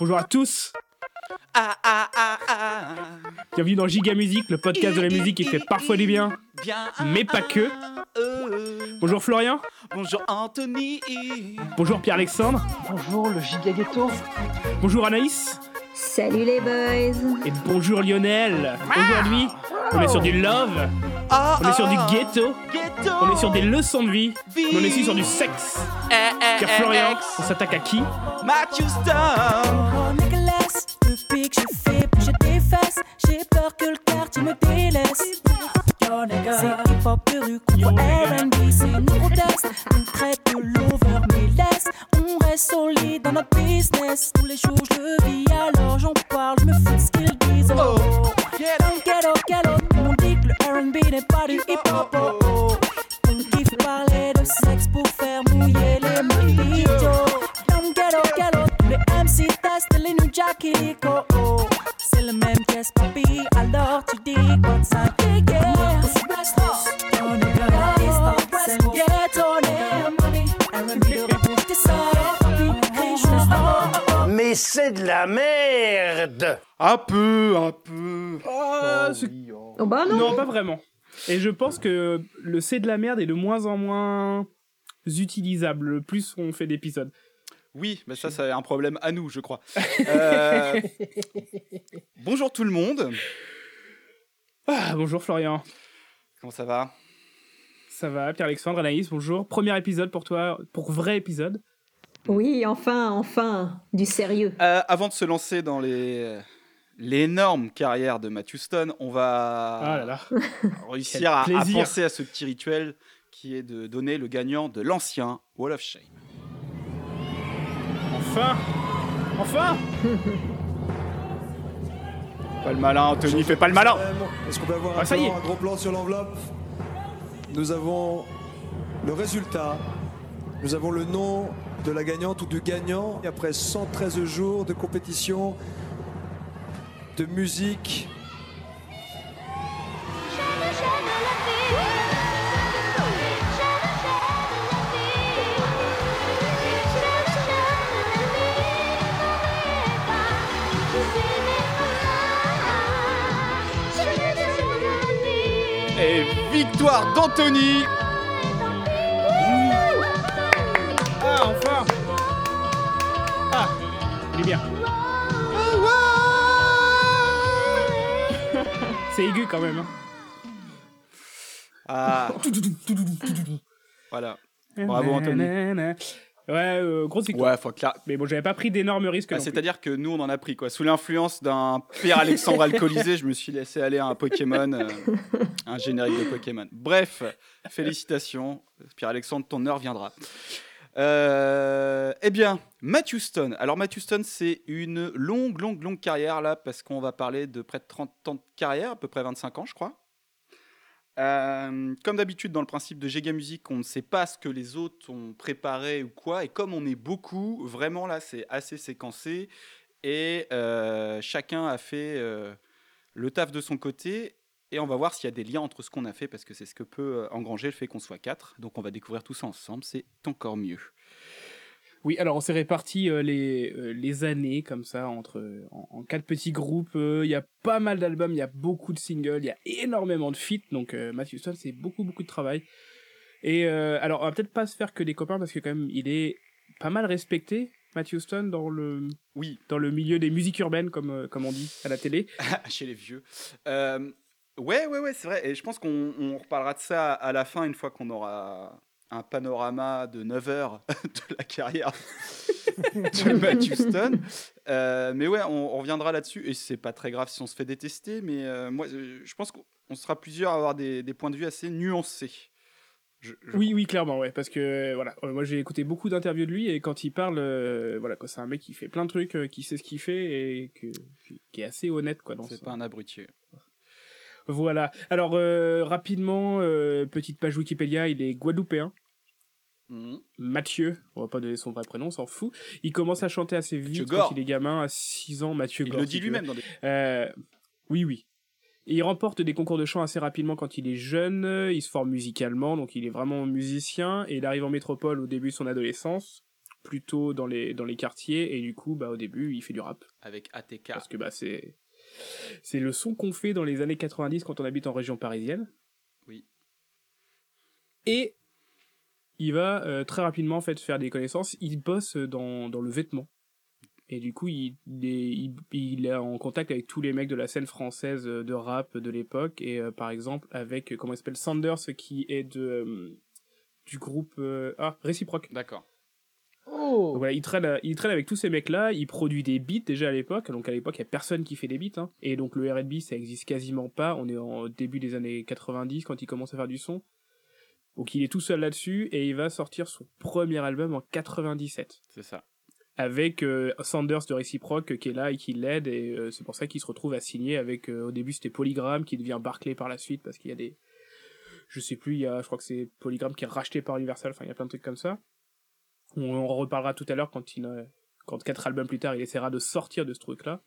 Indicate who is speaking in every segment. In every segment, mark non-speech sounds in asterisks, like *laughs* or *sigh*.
Speaker 1: Bonjour à tous.
Speaker 2: Ah ah ah ah.
Speaker 1: Bienvenue dans Giga Musique, le podcast de la musique qui fait parfois du bien.
Speaker 2: Bien.
Speaker 1: Mais pas que.
Speaker 2: Euh.
Speaker 1: Bonjour Florian.
Speaker 2: Bonjour Anthony.
Speaker 1: Bonjour Pierre-Alexandre.
Speaker 3: Bonjour le giga ghetto.
Speaker 1: Bonjour Anaïs.
Speaker 4: Salut les boys
Speaker 1: Et bonjour Lionel. Aujourd'hui, on est sur du love,
Speaker 2: Ah,
Speaker 1: on est sur du ghetto,
Speaker 2: Ghetto.
Speaker 1: on est sur des leçons de vie,
Speaker 2: Vie.
Speaker 1: mais on est aussi sur du sexe.
Speaker 2: Eh, eh,
Speaker 1: Car
Speaker 2: eh,
Speaker 1: Florian,
Speaker 2: ex.
Speaker 1: on s'attaque à qui
Speaker 2: Matthew Stone.
Speaker 5: Oh Nicholas, depuis que je fais bouger tes fesses, j'ai peur que le quartier me délaisse. C'est hip-hop de rue contre R&B, c'est une proteste. On traite de l'over, mais laisse, on reste solide dans notre business. Tous les jours je vis, alors j'en parle, je me fous de ce qu'ils disent. Oh,
Speaker 2: Oh,
Speaker 5: ghetto, ghetto, n'est pas du hip-hop. Oh, oh. On kiffe parler de sexe pour faire mouiller les mojitos. Dans le ghetto, ghetto, tous les MC testent les new Jack Illico. Oh, c'est le même pièce, papi? Alors tu dis quoi de ça? Yeah, On est c'est le ghetto, oh, oh.
Speaker 6: Mais c'est de la merde
Speaker 2: Un peu, un peu.
Speaker 1: Ah, c'est-
Speaker 4: Oh bah non,
Speaker 1: Non, pas vraiment. Et je pense que le c'est de la merde est de moins en moins utilisable, le plus on fait d'épisodes.
Speaker 2: Oui, mais ça, c'est un problème à nous, je crois. *laughs* Euh, Bonjour tout le monde.
Speaker 1: Ah, bonjour Florian.
Speaker 2: Comment ça va?
Speaker 1: Ça va, Pierre-Alexandre, Anaïs, bonjour. Premier épisode pour toi, pour vrai épisode.
Speaker 4: Oui, enfin, enfin, du sérieux.
Speaker 2: Euh, Avant de se lancer dans les l'énorme carrière de Matthew Stone, on va
Speaker 1: Ah là là. *laughs*
Speaker 2: réussir à, penser à ce petit rituel qui est de donner le gagnant de l'ancien Wall of Shame.
Speaker 1: Enfin Enfin *laughs*
Speaker 2: Pas le malin, Anthony, fais pas le malin
Speaker 7: Est-ce qu'on peut avoir
Speaker 1: Ah,
Speaker 7: un,
Speaker 1: ça y
Speaker 7: plan,
Speaker 1: est.
Speaker 7: un gros plan sur l'enveloppe? Nous avons le résultat. Nous avons le nom de la gagnante ou du gagnant. Et après 113 jours de compétition, de musique,
Speaker 2: Et victoire d'Anthony.
Speaker 1: Ah, enfin. Ah, il est bien. C'est aigu quand même. hein.
Speaker 2: Ah, voilà. Bravo, Anthony.
Speaker 1: Ouais, euh, gros c'est
Speaker 2: Ouais, faut clair.
Speaker 1: Mais bon, j'avais pas pris d'énormes risques.
Speaker 2: Ah. C'est-à-dire que nous, on en a pris quoi. Sous l'influence d'un père Alexandre alcoolisé, je me suis laissé aller à un Pokémon, euh, un générique de Pokémon. Bref, félicitations, Pierre Alexandre, ton heure viendra. Euh, eh bien, Matthew Stone. Alors, Matthew Stone, c'est une longue, longue, longue carrière là, parce qu'on va parler de près de 30 ans de carrière, à peu près 25 ans, je crois. Euh, comme d'habitude, dans le principe de Giga Music, on ne sait pas ce que les autres ont préparé ou quoi. Et comme on est beaucoup, vraiment là, c'est assez séquencé. Et euh, chacun a fait le taf de son côté. Et on va voir s'il y a des liens entre ce qu'on a fait, parce que c'est ce que peut euh, engranger le fait qu'on soit quatre. Donc on va découvrir tout ça ensemble. C'est encore mieux.
Speaker 1: Oui, alors on s'est réparti euh, les, euh, les années comme ça entre euh, en, en quatre petits groupes. Il y a pas mal d'albums, il y a beaucoup de singles, il y a énormément de feats. Donc Matthew Stone, c'est beaucoup beaucoup de travail. Et alors on va peut-être pas se faire que des copains parce que quand même il est pas mal respecté. Matthew Stone dans le
Speaker 2: Oui,
Speaker 1: dans le milieu des musiques urbaines comme comme on dit à la télé. *laughs*
Speaker 2: chez les vieux. Ouais, ouais, ouais, c'est vrai. Et je pense qu'on on reparlera de ça à la fin, une fois qu'on aura un panorama de 9 heures *laughs* de la carrière *laughs* de Matthew Stone. Euh, mais ouais, on, on reviendra là-dessus. Et c'est pas très grave si on se fait détester. Mais euh, moi, euh, je pense qu'on sera plusieurs à avoir des, des points de vue assez nuancés. Je- je
Speaker 1: Oui, oui, clairement, ouais, parce que voilà, moi j'ai écouté beaucoup d'interviews de lui et quand il parle, euh, voilà, quoi, c'est un mec qui fait plein de trucs, qui sait ce qu'il fait et que, qui- est assez honnête, quoi.
Speaker 2: C'est pas un abruti.
Speaker 1: Voilà. Alors euh, rapidement, euh, petite page Wikipédia, il est guadeloupéen.
Speaker 2: Mhm.
Speaker 1: Mathieu, on va pas donner son vrai prénom, on s'en fout. Il commence à chanter assez vite quand il est gamin, à 6 ans, Mathieu
Speaker 2: Il
Speaker 1: Gore,
Speaker 2: le dit lui-même dans des.
Speaker 1: Euh, oui, oui. Et il remporte des concours de chant assez rapidement quand il est jeune, il se forme musicalement, donc il est vraiment musicien, et il arrive en métropole au début de son adolescence, plutôt dans les dans les quartiers et du coup bah au début il fait du rap
Speaker 2: Avec ATK.
Speaker 1: parce que bah c'est c'est le son qu'on fait dans les années 90 quand on habite en région parisienne.
Speaker 2: Oui.
Speaker 1: Et il va euh, très rapidement en fait faire des connaissances. Il bosse dans, dans le vêtement. Et du coup, il, est, il, il est en contact avec tous les mecs de la scène française euh, de rap de l'époque. Et euh, par exemple, avec, comment il s'appelle, Sanders, qui est de, euh, du groupe. euh, ah, Réciproque.
Speaker 2: D'accord.
Speaker 1: Donc
Speaker 3: Oh
Speaker 1: voilà, il traîne, il traîne avec tous ces mecs-là, il produit des beats déjà à l'époque, donc à l'époque il n'y a personne qui fait des beats, hein. et donc le R&B ça existe quasiment pas, on est en début des années 90 quand il commence à faire du son, donc il est tout seul là-dessus, et il va sortir son premier album en 97,
Speaker 2: C'est ça.
Speaker 1: avec euh, Sanders de Reciproc qui est là et qui l'aide, et euh, c'est pour ça qu'il se retrouve à signer avec, euh, au début c'était Polygram, qui devient Barclay par la suite, parce qu'il y a des... Je sais plus, il y a, je crois que c'est Polygram qui est racheté par Universal, enfin il y a plein de trucs comme ça. On en reparlera tout à l'heure quand il, euh, quand quatre albums plus tard, il essaiera de sortir de ce truc-là.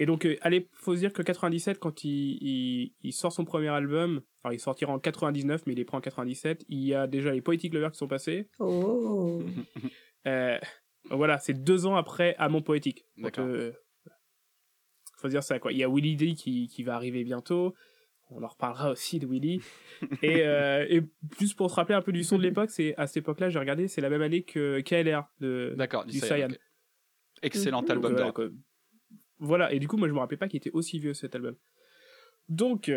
Speaker 1: Et donc, euh, allez, faut se dire que 97, quand il, il, il sort son premier album, alors il sortira en 99, mais il est pris en 97, il y a déjà les Poetic Lovers qui sont passés.
Speaker 4: Oh.
Speaker 1: Euh, voilà, c'est deux ans après Amon Poétique.
Speaker 2: D'accord.
Speaker 1: euh, faut dire ça, quoi. Il y a Willy D qui, qui va arriver bientôt. On en reparlera aussi de Willy. et, euh, *laughs* et plus pour se rappeler un peu du son de l'époque, c'est à cette époque-là, j'ai regardé, c'est la même année que KLR de,
Speaker 2: D'accord,
Speaker 1: du Cyan.
Speaker 2: Excellent
Speaker 4: Mhm.
Speaker 2: album
Speaker 1: voilà. Voilà, et du coup, moi, je me rappelais pas qu'il était aussi vieux cet album. Donc,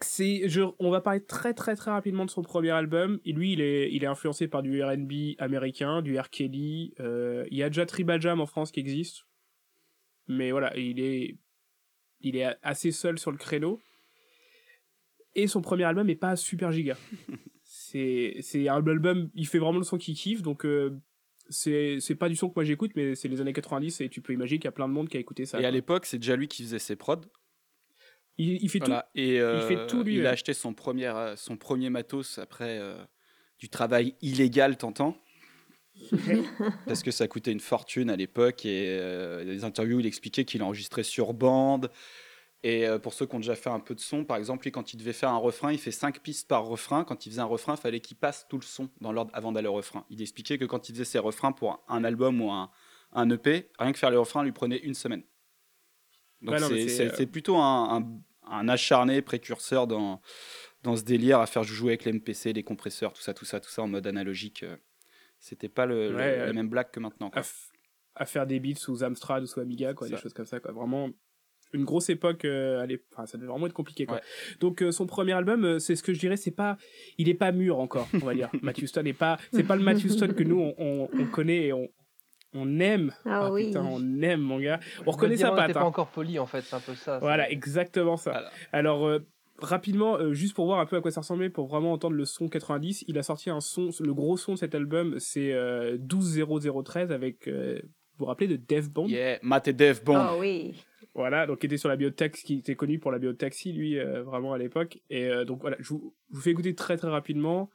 Speaker 1: c'est, je, on va parler très très très rapidement de son premier album. Et lui, il est, il est influencé par du R&B américain, du R. Kelly. euh, il y a déjà Tribal Jam en France qui existe, mais voilà, il est, il est assez seul sur le créneau. Et son premier album est pas super giga. *laughs* c'est, c'est un album, il fait vraiment le son qu'il kiffe, donc. euh, c'est c'est pas du son que moi j'écoute mais c'est les années 90 et tu peux imaginer qu'il y a plein de monde qui a écouté ça
Speaker 2: Et à l'époque, c'est déjà lui qui faisait ses prods.
Speaker 1: il, il fait
Speaker 2: Voilà. Et euh,
Speaker 1: fait tout lui,
Speaker 2: il a acheté son premier, euh, son premier matos après euh, du travail illégal, t'entends *laughs* Parce que ça coûtait une fortune à l'époque. Et euh, des interviews, il expliquait qu'il enregistrait sur bande. Et euh, pour ceux qui ont déjà fait un peu de son, par exemple, lui, quand il devait faire un refrain, il fait cinq pistes par refrain. Quand il faisait un refrain, il fallait qu'il passe tout le son dans l'ordre avant d'aller au refrain. Il expliquait que quand il faisait ses refrains pour un album ou un, un EP, rien que faire les refrains lui prenait une semaine. Donc c'est-
Speaker 1: euh,
Speaker 2: c'est plutôt un, un- un acharné précurseur dans, dans ce délire à faire jouer avec les MPC, les compresseurs, tout ça, tout ça, tout ça en mode analogique. euh. C'était pas le, le- la même blague que maintenant.
Speaker 1: à,
Speaker 2: Quoi.
Speaker 1: à faire des beats sous Amstrad ou sous Amiga quoi des choses comme ça quoi vraiment une grosse époque euh, allez enfin ça devait vraiment être compliqué quoi
Speaker 2: Ouais.
Speaker 1: donc euh, son premier album euh, c'est ce que je dirais c'est pas il est pas mûr encore on va dire *laughs* Matthew Stone est pas c'est pas le Matthew Stone que nous on, on, on connaît et on on aime
Speaker 4: Ah oui.
Speaker 1: putain on aime mon gars on
Speaker 3: Le
Speaker 1: reconnaît sa patte hein.
Speaker 3: pas encore poli en fait, c'est un peu ça.
Speaker 1: Voilà, exactement ça.
Speaker 2: Voilà.
Speaker 1: Alors, euh, rapidement, euh, juste pour voir un peu à quoi ça ressemblait, pour vraiment entendre le son 90, il a sorti un son, le gros son de cet album, c'est euh, 120013 avec, euh, vous vous rappelez de Dev Bond
Speaker 2: Yeah, Matt et Dev Bond.
Speaker 4: Oh oui.
Speaker 1: Voilà, donc qui était sur la biotaxi, qui était connu pour la biotaxi, lui, euh, vraiment à l'époque. Et euh, donc voilà, je vous, je vous fais écouter très très rapidement.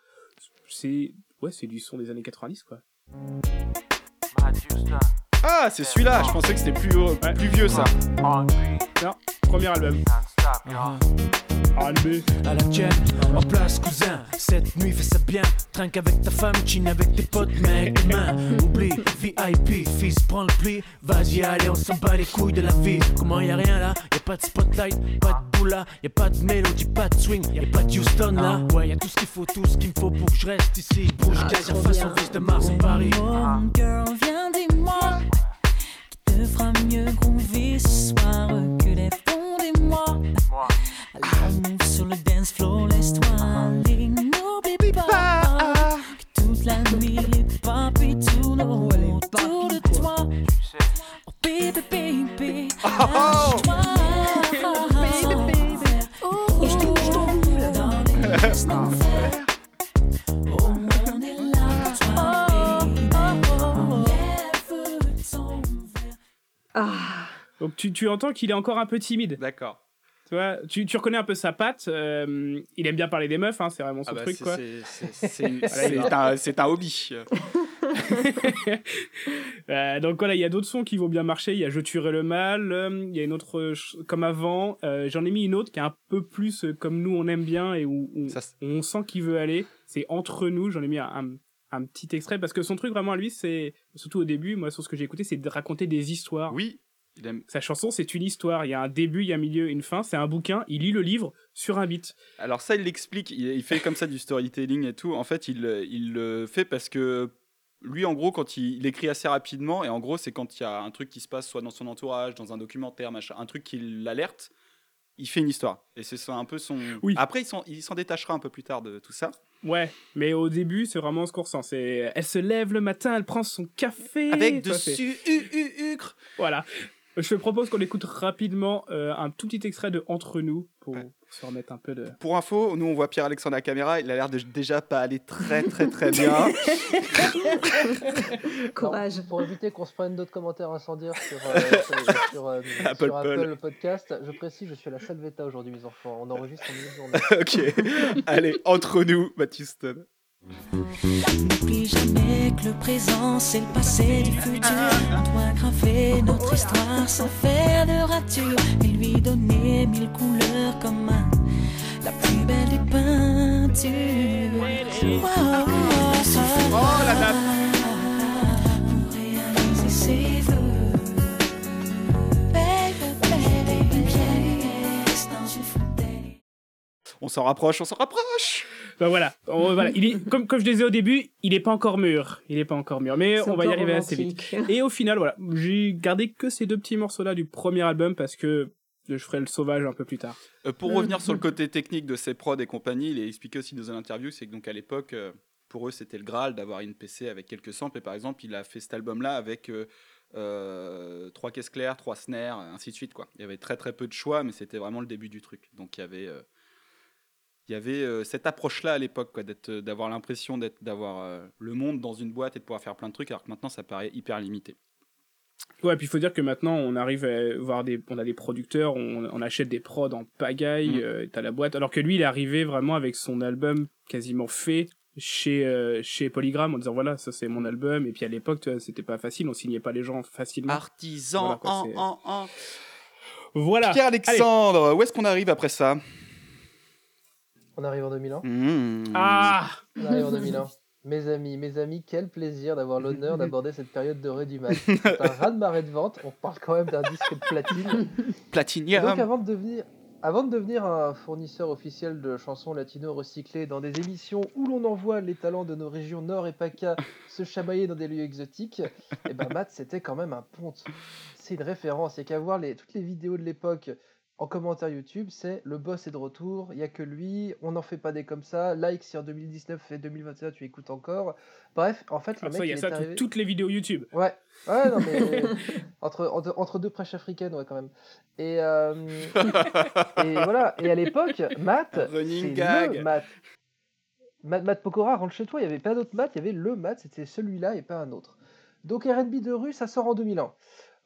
Speaker 1: C'est, ouais, c'est du son des années 90, quoi.
Speaker 2: Ah, c'est celui-là. Je pensais que c'était plus, plus vieux ça.
Speaker 1: Premier album. R&B.
Speaker 8: à la tienne, en place cousin. Cette nuit fais ça bien, trinque avec ta femme, chine avec tes potes, mec. Humain Oublie, VIP, fils prends le pli. Vas-y allez on s'en bat les couilles de la vie. Comment y a rien là, y a pas de spotlight, pas de boula. Y a pas de mélodie, pas de swing, y a pas de Houston là? Ouais y a tout ce qu'il faut, tout ce qu'il me faut pour que je reste ici. Bouge,
Speaker 4: Ah,
Speaker 8: gaz, façon fils de Mars en Paris.
Speaker 5: Oh, girl, viens dis-moi qui te fera mieux groover ce soir que les. Sur le dance floor, laisse-toi aller. N'oublie pas que toute la nuit les papis tournent autour de toi. Oh baby, baby, lâche-toi. Oh. Oh, verre. *laughs*
Speaker 4: Ah,
Speaker 1: Donc tu, tu entends qu'il est encore un peu timide.
Speaker 2: D'accord.
Speaker 1: Tu vois, tu, tu reconnais un peu sa patte. euh, il aime bien parler des meufs, hein, c'est vraiment son
Speaker 2: Ah bah,
Speaker 1: truc,
Speaker 2: c'est-
Speaker 1: quoi.
Speaker 2: c'est- *laughs* un, un hobby. *laughs*
Speaker 1: Euh, donc voilà, il y a d'autres sons qui vont bien marcher. Il y a Je tuerai le mal. euh, Il y a une autre comme avant. Euh, J'en ai mis une autre qui est un peu plus euh, comme nous on aime bien et où,
Speaker 2: Ça,
Speaker 1: où on sent qu'il veut aller. C'est entre nous. J'en ai mis un, un- un petit extrait parce que son truc vraiment à lui, c'est surtout au début, moi sur ce que j'ai écouté, c'est de raconter des histoires.
Speaker 2: Oui, il aime.
Speaker 1: Sa chanson, c'est une histoire. Il y a un début, il y a un milieu, une fin. C'est un bouquin. Il lit le livre sur un beat.
Speaker 2: Alors ça, il l'explique. Il, il fait comme ça du storytelling et tout. En fait, il, euh, il le fait parce que lui, en gros, quand il, il écrit assez rapidement, et en gros, c'est quand il y a un truc qui se passe soit dans son entourage, dans un documentaire, machin, un truc qui l'alerte, il fait une histoire. Et c'est un peu son.
Speaker 1: Oui.
Speaker 2: Après, il s'en, il s'en détachera un peu plus tard de tout ça.
Speaker 1: Ouais, mais au début, c'est vraiment ce qu'on ressent. C'est, elle se lève le matin, elle prend son café.
Speaker 2: Avec
Speaker 1: c'est-
Speaker 2: dessus, u, u, ucre.
Speaker 1: Voilà. Je te propose qu'on écoute rapidement euh, un tout petit extrait de Entre nous pour,
Speaker 2: Ouais.
Speaker 1: pour se remettre un peu de.
Speaker 2: Pour info, nous on voit Pierre-Alexandre à la caméra, il a l'air de déjà pas aller très très très bien. *laughs* *laughs*
Speaker 4: Courage.
Speaker 9: Non, pour éviter qu'on se prenne d'autres commentaires incendiaires sur, euh, *laughs* sur, sur, euh,
Speaker 2: Apple
Speaker 9: sur Apple. Podcast, je précise, je suis à la Salvetta aujourd'hui, mes enfants. On enregistre en milieu de journée.
Speaker 2: ok, allez, entre nous, Matthew Stone.
Speaker 5: N'oublie jamais que le présent c'est le passé du futur. On doit graver notre histoire sans faire de rature et lui donner mille couleurs comme un- la plus belle des peintures. Wow,
Speaker 2: Oh, la nappe.
Speaker 5: Pour réaliser ses vœux. Baby, baby, yes, dans une fauteuil.
Speaker 2: On s'en rapproche, on s'en rapproche
Speaker 1: Ben voilà. On- voilà. Il est, comme, comme je disais au début, il est pas encore mûr. Il est pas encore mûr. Mais on va y arriver assez vite. Et au final, voilà. J'ai gardé que ces deux petits morceaux-là du premier album parce que je ferai le sauvage un peu plus tard.
Speaker 2: Euh, Pour revenir sur le côté technique de ses prods et compagnie, il est expliqué aussi dans une interview, c'est que donc à l'époque, euh, pour eux, c'était le Graal d'avoir une PC avec quelques samples. Et par exemple, il a fait cet album-là avec euh, euh, trois caisses claires, trois snares, ainsi de suite. Quoi. Il y avait très très peu de choix, mais c'était vraiment le début du truc. Donc il y avait, euh, il y avait euh, cette approche-là à l'époque, quoi, d'être- d'avoir l'impression d'être- d'avoir euh, le monde dans une boîte et de pouvoir faire plein de trucs, alors que maintenant ça paraît hyper limité.
Speaker 1: Ouais, puis il faut dire que maintenant, on arrive à voir des, on a des producteurs, on, on achète des prods en pagaille,
Speaker 2: Mm.
Speaker 1: euh, t'as la boîte. Alors que lui, il est arrivé vraiment avec son album quasiment fait chez, euh, chez Polygram en disant voilà, ça c'est mon album. Et puis à l'époque, tu vois, c'était pas facile, on signait pas les gens facilement.
Speaker 2: Artisan,
Speaker 1: Voilà, quoi,
Speaker 2: en, en, en.
Speaker 1: Voilà.
Speaker 2: Pierre-Alexandre, où est-ce qu'on arrive après ça?
Speaker 9: On arrive en 2001.
Speaker 2: Mmh.
Speaker 1: Ah
Speaker 9: On arrive en 2001. Mes amis, mes amis, quel plaisir d'avoir l'honneur *laughs* d'aborder cette période dorée du match. C'est un raz-de-marée de vente. On parle quand même d'un disque de platine. *laughs*
Speaker 2: Platinium.
Speaker 9: Donc avant de devenir, avant de devenir un fournisseur officiel de chansons latino recyclées dans des émissions où l'on envoie les talents de nos régions Nord et PACA se chamailler dans des lieux exotiques, et ben Matt c'était quand même un ponte. C'est une référence. Il y a qu'à voir les, toutes les vidéos de l'époque en commentaire YouTube, c'est le boss est de retour, il y a que lui, on n'en fait pas des comme ça, like si en 2019 et 2021 tu écoutes encore. Bref, en fait le
Speaker 1: Ah,
Speaker 9: mec
Speaker 1: ça, il y a ça
Speaker 9: arrivé...
Speaker 1: toutes les vidéos YouTube.
Speaker 9: Ouais, ouais, non, mais *laughs* entre, entre, entre deux prêches africaines, ouais, quand même. Et, euh, et voilà, et à l'époque, Matt, *laughs*
Speaker 2: Running
Speaker 9: c'est
Speaker 2: gag.
Speaker 9: le Matt. Matt. Matt Pokora, rentre chez toi, il n'y avait pas d'autre Matt, il y avait le Matt, c'était celui-là et pas un autre. Donc RB de rue, ça sort en 2001.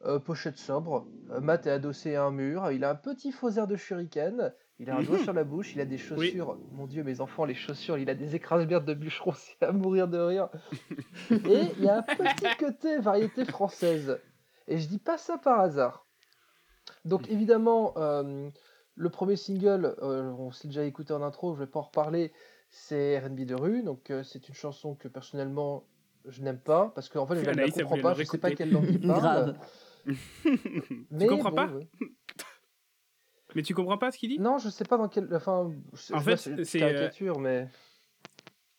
Speaker 9: Euh, pochette sobre, euh, Matt est adossé à un mur, il a un petit faux air de shuriken, il a un doigt *laughs* sur la bouche, il a des chaussures, mon dieu mes enfants, les chaussures, il a des écrases-merdes de bûcheron, c'est à mourir de rire. *laughs* Et il y a un petit côté variété française. Et je dis pas ça par hasard. Donc évidemment, euh, le premier single, on s'est déjà écouté en intro, je vais pas en reparler, c'est R&B de rue. Donc c'est une chanson que personnellement je n'aime pas parce qu'en fait je ne la comprends pas, je sais pas quelle langue il *laughs* parle. *laughs* Mais
Speaker 1: comprends
Speaker 9: bon,
Speaker 1: pas
Speaker 9: ouais. *laughs*
Speaker 1: Mais tu comprends pas ce qu'il dit?
Speaker 9: Non, je sais pas dans quel. Enfin, je-
Speaker 1: En
Speaker 9: je
Speaker 1: fait,
Speaker 9: c'est
Speaker 1: c'est,
Speaker 9: caricature, mais.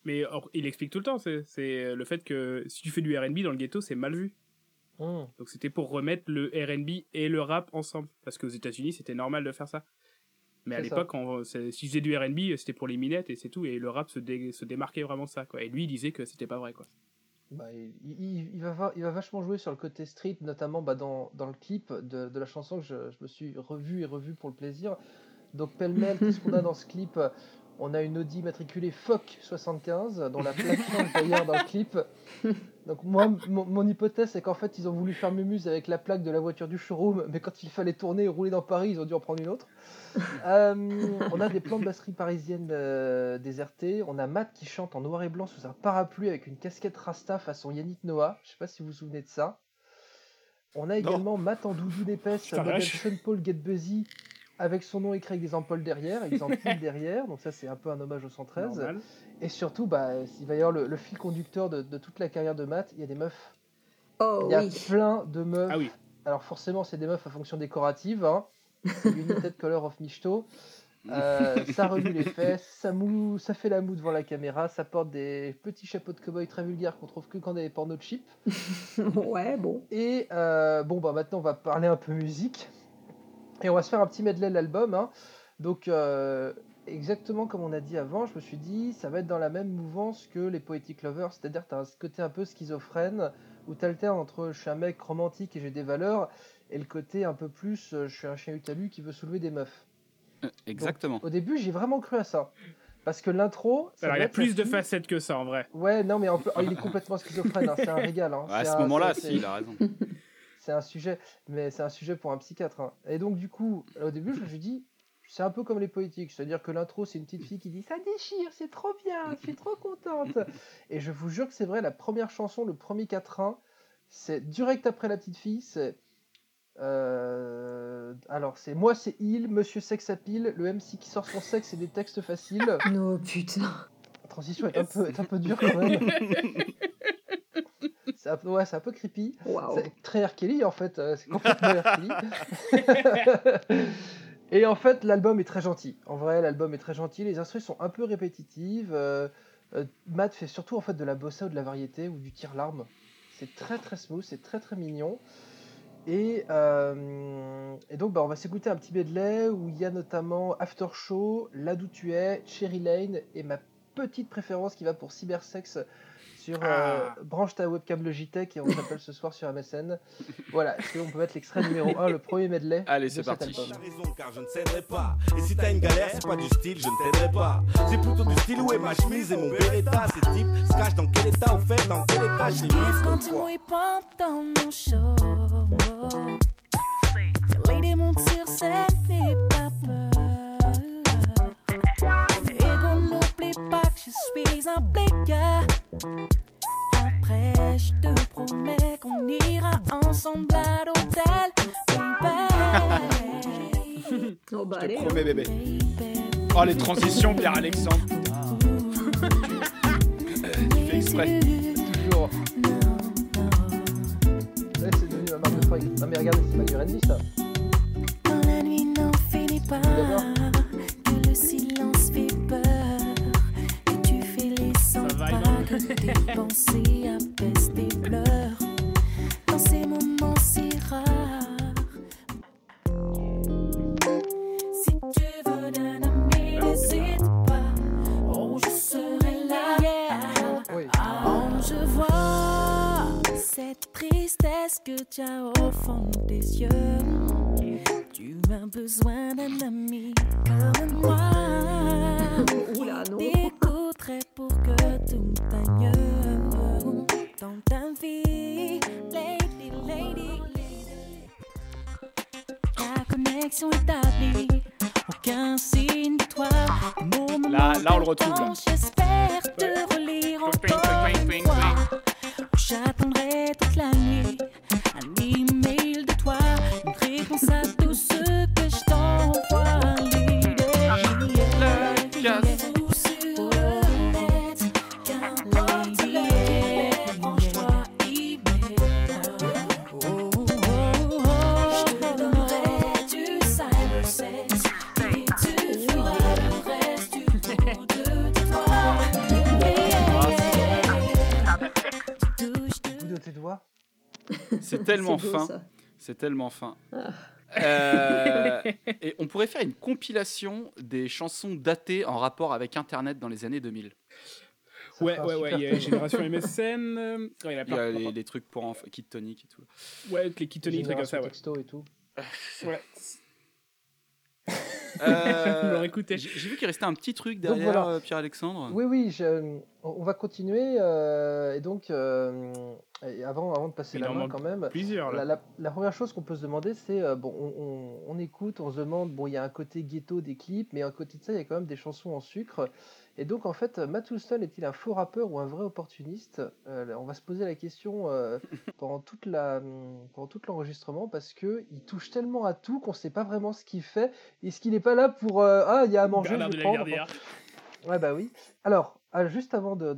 Speaker 1: Mais or, il explique tout le temps. C'est le fait que si tu fais du RB dans le ghetto, c'est mal vu.
Speaker 9: Hmm.
Speaker 1: Donc c'était pour remettre le RB et le rap ensemble. Parce qu'aux États-Unis, c'était normal de faire ça. Mais à l'époque, si faisais du RB, c'était pour les minettes et c'est tout. Et le rap se, dé- se démarquait vraiment de ça. Quoi. Et lui, il disait que c'était pas vrai. Quoi.
Speaker 9: Bah, il, va, vachement jouer sur le côté street, notamment bah, dans, le clip de, la chanson que je, je me suis revu et revu pour le plaisir. Donc, pêle-mêle, qu'est-ce qu'on a dans ce clip? On a une Audi matriculée FOC 75, dont la plaque change *laughs* d'ailleurs dans le clip. Donc, moi, mon, mon hypothèse, c'est qu'en fait, ils ont voulu faire mumuse avec la plaque de la voiture du showroom, mais quand il fallait tourner et rouler dans Paris, ils ont dû en prendre une autre. Euh, on a des plans de basserie parisienne euh, désertés. On a Matt qui chante en noir et blanc sous un parapluie avec une casquette Rasta façon Yannick Noah. Je sais pas si vous vous souvenez de ça. On a également Matt en doudou d'épaisse,
Speaker 1: Putain,
Speaker 9: modèle. Sean Paul Get Busy, avec son nom écrit avec des ampoules derrière, et des ampoules *laughs* derrière, donc ça c'est un peu un hommage au 113.
Speaker 1: Normal.
Speaker 9: Et surtout, bah, il va y avoir le, le fil conducteur de, de toute la carrière de Matt, il y a des meufs.
Speaker 4: Oh
Speaker 9: Il y a
Speaker 4: oui.
Speaker 9: plein de meufs.
Speaker 1: Ah oui.
Speaker 9: Alors forcément, c'est des meufs à fonction décorative. Hein. United *laughs* Color of Michto. Euh, *laughs* ça remue les fesses, ça, mou, ça fait la moue devant la caméra, ça porte des petits chapeaux de cow-boy très vulgaires qu'on trouve que quand des pornos cheap.
Speaker 4: ouais, bon.
Speaker 9: Et euh, bon, bah maintenant on va parler un peu musique. Et on va se faire un petit medley de l'album. hein. Donc, euh, exactement comme on a dit avant, je me suis dit, ça va être dans la même mouvance que les Poetic Lovers. C'est-à-dire, tu as ce côté un peu schizophrène où tu alternes entre je suis un mec romantique et j'ai des valeurs et le côté un peu plus euh, je suis un chien utalu qui veut soulever des meufs.
Speaker 2: Euh, Exactement.
Speaker 9: Au début, j'ai vraiment cru à ça. Parce que l'intro.
Speaker 1: Alors, il y a plus de facettes que ça en vrai.
Speaker 9: Ouais, non, mais en plus- oh, il est complètement schizophrène, hein, c'est un régal. hein.
Speaker 2: Ouais, à ce moment-là, si, il a raison. *laughs*
Speaker 9: c'est un sujet, mais c'est un sujet pour un psychiatre. hein. Et donc, du coup, au début, je me suis dit, c'est un peu comme les poétiques, c'est-à-dire que l'intro, c'est une petite fille qui dit ça déchire, c'est trop bien, je suis trop contente. Et je vous jure que c'est vrai, la première chanson, le premier quatrain, c'est direct après la petite fille, c'est. euh, alors, c'est moi, c'est il, monsieur sex à pile, le MC qui sort son sexe et des textes faciles.
Speaker 4: Non, putain.
Speaker 9: La transition est un peu, est un peu dure *laughs* quand même. C'est un peu, ouais, c'est un peu creepy. C'est très R. Kelly en fait, euh, c'est complètement R. Kelly. *laughs* Et en fait, l'album est très gentil. En vrai, l'album est très gentil. Les instruments sont un peu répétitives. euh, euh, Matt fait surtout en fait de la bossa ou de la variété ou du tir-larme. C'est très très smooth, c'est très très mignon. Et, euh, et donc, bah, on va s'écouter un petit medley où il y a notamment After Show, Là d'où tu es, Cherry Lane et ma petite préférence qui va pour Cybersex sur euh,
Speaker 1: Ah.
Speaker 9: branche ta webcam Logitech et on s'appelle ce soir sur MSN. Voilà, est-ce qu'on peut mettre l'extrait numéro 1, le premier medley
Speaker 2: Allez, c'est parti.
Speaker 10: raison car je ne céderai pas Et si t'as une galère c'est pas du style je ne t'aiderai pas C'est plutôt du style où est ma chemise et mon beretta Ces types se cachent dans quel état au fait dans quel état j'ai mis
Speaker 5: Quand tu mouilles pendant mon show Lady monte sur scène, n'aie pas peur Ego n'oublie pas que je suis un player Après je te promets qu'on ira ensemble à l'hôtel. *laughs*
Speaker 4: Oh bah
Speaker 2: Je te promets, bébé.
Speaker 5: Baby.
Speaker 2: Oh, les transitions, Pierre-Alexandre. *laughs* Tu fais exprès.
Speaker 9: Toujours. Ouais, c'est devenu ma marque de fabrique. Non mais regardez, c'est pas du R&B ça.
Speaker 5: Quand la nuit n'en finit pas,
Speaker 2: fin. C'est tellement fin.
Speaker 4: Ah.
Speaker 2: Euh, et on pourrait faire une compilation des chansons datées en rapport avec Internet dans les années 2000.
Speaker 9: Ça
Speaker 1: Ouais, ouais, ouais. Il y a. Génération MSN. euh, ouais, il y en a
Speaker 2: Il y
Speaker 1: plein.
Speaker 2: a les, les trucs pour enfants, Kid Tonic et tout.
Speaker 1: Ouais, les Kitonic, trucs comme ça, ouais.
Speaker 9: Texto et tout.
Speaker 1: ouais. *laughs*
Speaker 2: Euh, *laughs*
Speaker 1: Alors, écoutez.
Speaker 2: J'ai vu qu'il restait un petit truc
Speaker 9: Donc,
Speaker 2: derrière
Speaker 9: voilà.
Speaker 2: euh, Pierre-Alexandre.
Speaker 9: Oui, oui, je- on va continuer. euh, et donc, euh, et avant, avant de passer
Speaker 1: Il
Speaker 9: la main quand même,
Speaker 1: Plusieurs,
Speaker 9: la,
Speaker 1: là.
Speaker 9: la- la première chose qu'on peut se demander, c'est, euh, bon, on, on- on écoute, on se demande, bon, il y a un côté ghetto des clips, mais à côté de ça, il y a quand même des chansons en sucre. Et donc, en fait, Matt Houston est-il un faux rappeur ou un vrai opportuniste Euh, On va se poser la question euh, *laughs* pendant, toute la, pendant tout l'enregistrement parce que il touche tellement à tout qu'on ne sait pas vraiment ce qu'il fait. Est-ce qu'il n'est pas là pour euh, Ah, il y a à manger,
Speaker 1: Bernard
Speaker 9: je
Speaker 1: de
Speaker 9: vais
Speaker 1: la
Speaker 9: prendre. Ouais, bah oui. Alors, ah, juste avant de,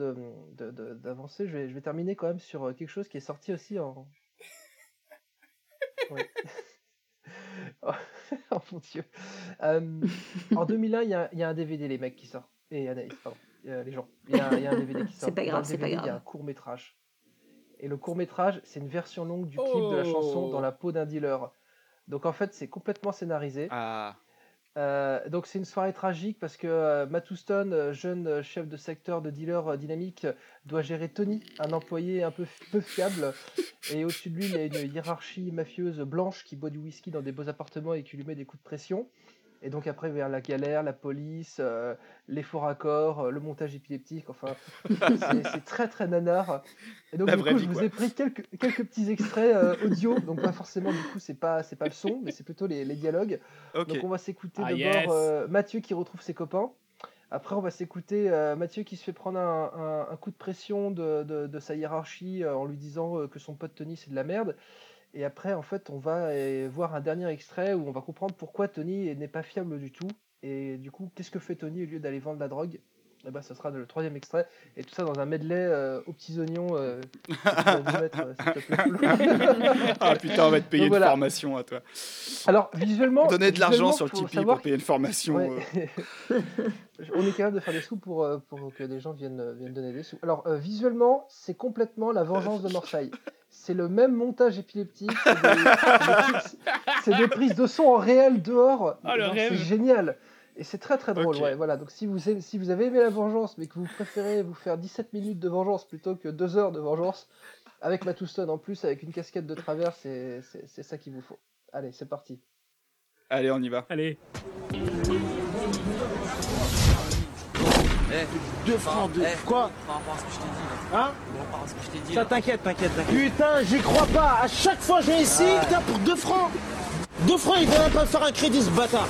Speaker 9: d'avancer, je vais, je vais terminer quand même sur quelque chose qui est sorti aussi en. *laughs* Oui. *laughs* oh mon dieu. En 2001, il y, a- il y a un DVD, les mecs, qui sort. Et Anaïs, pardon. Euh, les gens. Il y, a, il y a un DVD qui *laughs*
Speaker 4: C'est
Speaker 9: sort.
Speaker 4: pas
Speaker 9: Dans
Speaker 4: grave, c'est pas
Speaker 9: DVD, Il y a
Speaker 4: grave.
Speaker 9: un court métrage. Et le court métrage, c'est une version longue du clip de la chanson
Speaker 1: Oh.
Speaker 9: Dans la peau d'un dealer. Donc en fait, c'est complètement scénarisé.
Speaker 2: Ah,
Speaker 9: Euh, donc c'est une soirée tragique parce que euh, Matt Houston, euh, jeune chef de secteur de dealer euh, dynamique, doit gérer Tony, un employé un peu peu fiable. Et au-dessus de lui, il y a une hiérarchie mafieuse blanche qui boit du whisky dans des beaux appartements et qui lui met des coups de pression. Et donc après, vers la galère, la police, euh, les faux raccords, euh, le montage épileptique, enfin, *laughs* c'est très très nanar. Et donc
Speaker 2: La
Speaker 9: du coup,
Speaker 2: vie,
Speaker 9: je vous ai pris quelques, quelques petits extraits euh, audio, donc pas forcément du coup, c'est pas c'est pas le son, mais c'est plutôt les, les dialogues. Donc on va s'écouter
Speaker 1: Ah,
Speaker 9: d'abord
Speaker 1: yes.
Speaker 9: euh, Mathieu qui retrouve ses copains. Après, on va s'écouter euh, Mathieu qui se fait prendre un, un- un coup de pression de, de- de sa hiérarchie euh, en lui disant euh, que son pote Tony c'est de la merde. Et après, en fait, on va euh, voir un dernier extrait où on va comprendre pourquoi Tony n'est pas fiable du tout. Et du coup, qu'est-ce que fait Tony au lieu d'aller vendre la drogue? Eh ben, ça sera le troisième extrait. Et tout ça dans un medley euh, aux petits oignons. euh, mettre, euh, *laughs*
Speaker 2: ah putain, on va te payer
Speaker 9: Donc,
Speaker 2: une formation à toi.
Speaker 9: Alors, visuellement.
Speaker 2: Donner de l'argent sur le Tipeee
Speaker 9: savoir
Speaker 2: pour payer une formation.
Speaker 9: Ouais.
Speaker 2: euh. *laughs*
Speaker 9: On est capable de faire des sous pour, euh, pour que des gens viennent, viennent donner des sous. Alors, euh, visuellement, c'est complètement la vengeance de Marseille. C'est le même montage épileptique. C'est des, prises- c'est des prises de son en réel dehors.
Speaker 1: Rêve.
Speaker 9: C'est génial. Et c'est très très drôle. Ouais, voilà. Donc, si vous, aimez- si vous avez aimé la vengeance, mais que vous préférez vous faire 17 minutes de vengeance plutôt que 2 heures de vengeance, avec Matt Houston en plus, avec une casquette de travers, c'est ça qu'il vous faut. Allez, c'est parti.
Speaker 2: Allez, on y va.
Speaker 1: Allez.
Speaker 11: Deux francs, deux. Quoi
Speaker 12: Par rapport à ce que je t'ai dit.
Speaker 11: Hein
Speaker 12: Par rapport à ce que je t'ai dit.
Speaker 11: Ça t'inquiète, t'inquiète, t'inquiète. Putain, j'y crois pas. À chaque fois, je viens ici, putain, pour deux francs. Deux francs, il même pas me faire un crédit, ce bâtard.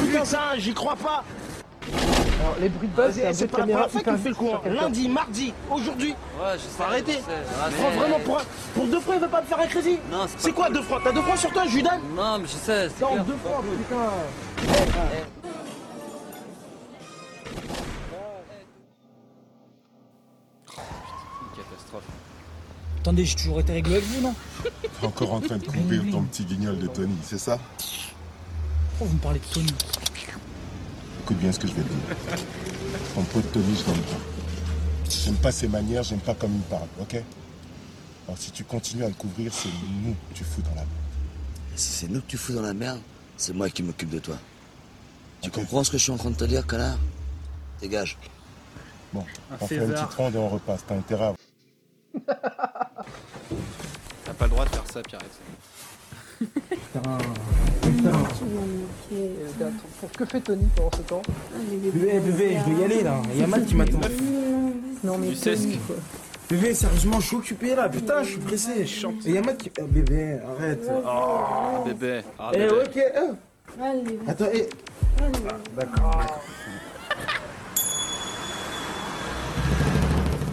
Speaker 11: Putain, ça, j'y crois pas.
Speaker 9: Alors, les bruits de base, c'est un
Speaker 11: C'est pas la première fois me fait le hein.
Speaker 9: quelqu'un.
Speaker 11: Lundi, mardi, aujourd'hui.
Speaker 12: Ouais, je sais.
Speaker 11: Arrêter.
Speaker 12: je. Ah,
Speaker 11: prends vraiment pour un- Pour deux francs, il veut pas me faire un crédit.
Speaker 12: Non,
Speaker 11: C'est quoi deux francs T'as deux francs sur toi, je lui donne
Speaker 12: Non, mais je sais. c'est
Speaker 11: Non,
Speaker 12: clair.
Speaker 11: deux francs, putain.
Speaker 2: Une catastrophe.
Speaker 13: Attendez, j'ai toujours été réglo avec vous, non
Speaker 14: T'es encore en train de couper ton petit guignol de Tony, c'est ça?
Speaker 13: Pourquoi vous me parlez de Tony
Speaker 14: Écoute bien ce que je vais te dire. Ton pote Tony, je l'aime pas. J'aime pas ses manières, j'aime pas comme il parle, ok? Alors si tu continues à le couvrir, c'est nous que tu fous dans la merde.
Speaker 15: Si c'est nous que tu fous dans la merde, c'est moi qui m'occupe de toi. Tu comprends ce que je suis en train de te dire, connard? Dégage.
Speaker 14: Bon,
Speaker 1: Un
Speaker 14: on fait une petite ronde et on repasse. T'as intérêt à...
Speaker 2: T'as pas le droit de faire ça, Pierre.
Speaker 9: Que fait Tony pendant ce temps?
Speaker 13: Bébé, bébé, je dois y aller là. Il y a Matt qui m'attend.
Speaker 4: Non, mais. Tony, quoi.
Speaker 13: Bébé, sérieusement, je suis occupé là. Putain, je suis pressé. Et il y a Matt qui. Oh, bébé, arrête. Oh.
Speaker 2: Bébé. Ah,
Speaker 13: Eh,
Speaker 2: bébé.
Speaker 13: ok. eh. Attends, eh. D'accord.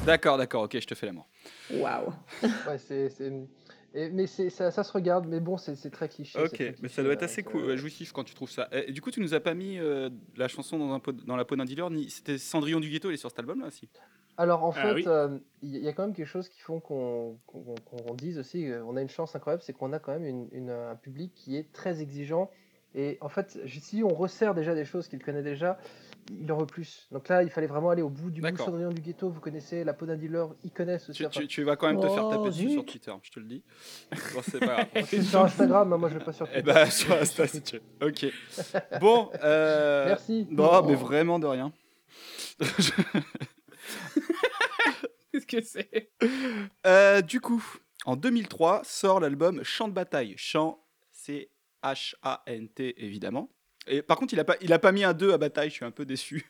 Speaker 2: D'accord, d'accord, ok, je te fais l'amour.
Speaker 4: Waouh.
Speaker 9: Ouais, c'est. Et- mais ça, ça se regarde, mais bon, c'est très cliché.
Speaker 2: Ok,
Speaker 9: très
Speaker 2: mais
Speaker 9: cliché,
Speaker 2: ça doit être
Speaker 9: euh,
Speaker 2: assez cool,
Speaker 9: euh,
Speaker 2: jouissif quand tu trouves ça. Et, du coup, tu nous as pas mis euh, la chanson dans, un pot- dans la peau d'un dealer, ni... c'était Cendrillon du ghetto, elle est sur cet album là aussi.
Speaker 9: Alors en
Speaker 2: Ah
Speaker 9: fait,
Speaker 2: oui.
Speaker 9: euh, il y a quand même quelque chose qui font qu'on qu'on dise aussi, on a une chance incroyable, c'est qu'on a quand même une- une- un public qui est très exigeant. Et en fait, si on resserre déjà des choses qu'il connaît déjà, il en veut plus. Donc là, il fallait vraiment aller au bout du bout. Du ghetto, vous connaissez, la peau d'un dealer, ils connaissent aussi.
Speaker 2: Tu, tu- tu vas quand même te faire
Speaker 9: Oh,
Speaker 2: taper dessus sur. Twitter, je te le dis. *laughs* Bon, c'est pas grave. *laughs*
Speaker 9: C'est sur Instagram, hein, moi je vais pas sur
Speaker 2: Eh
Speaker 9: Twitter.
Speaker 2: bah, sur Insta si tu veux. Ok. Bon, euh...
Speaker 9: Merci.
Speaker 2: Non, mais vraiment de rien. *laughs*
Speaker 1: Qu'est-ce que c'est?
Speaker 2: Euh, du coup, en 2003 sort l'album Chant de bataille. Chant, c'est H-A-N-T évidemment. Et par contre, il a pas, il a pas mis un 2 à bataille, je suis un peu déçu.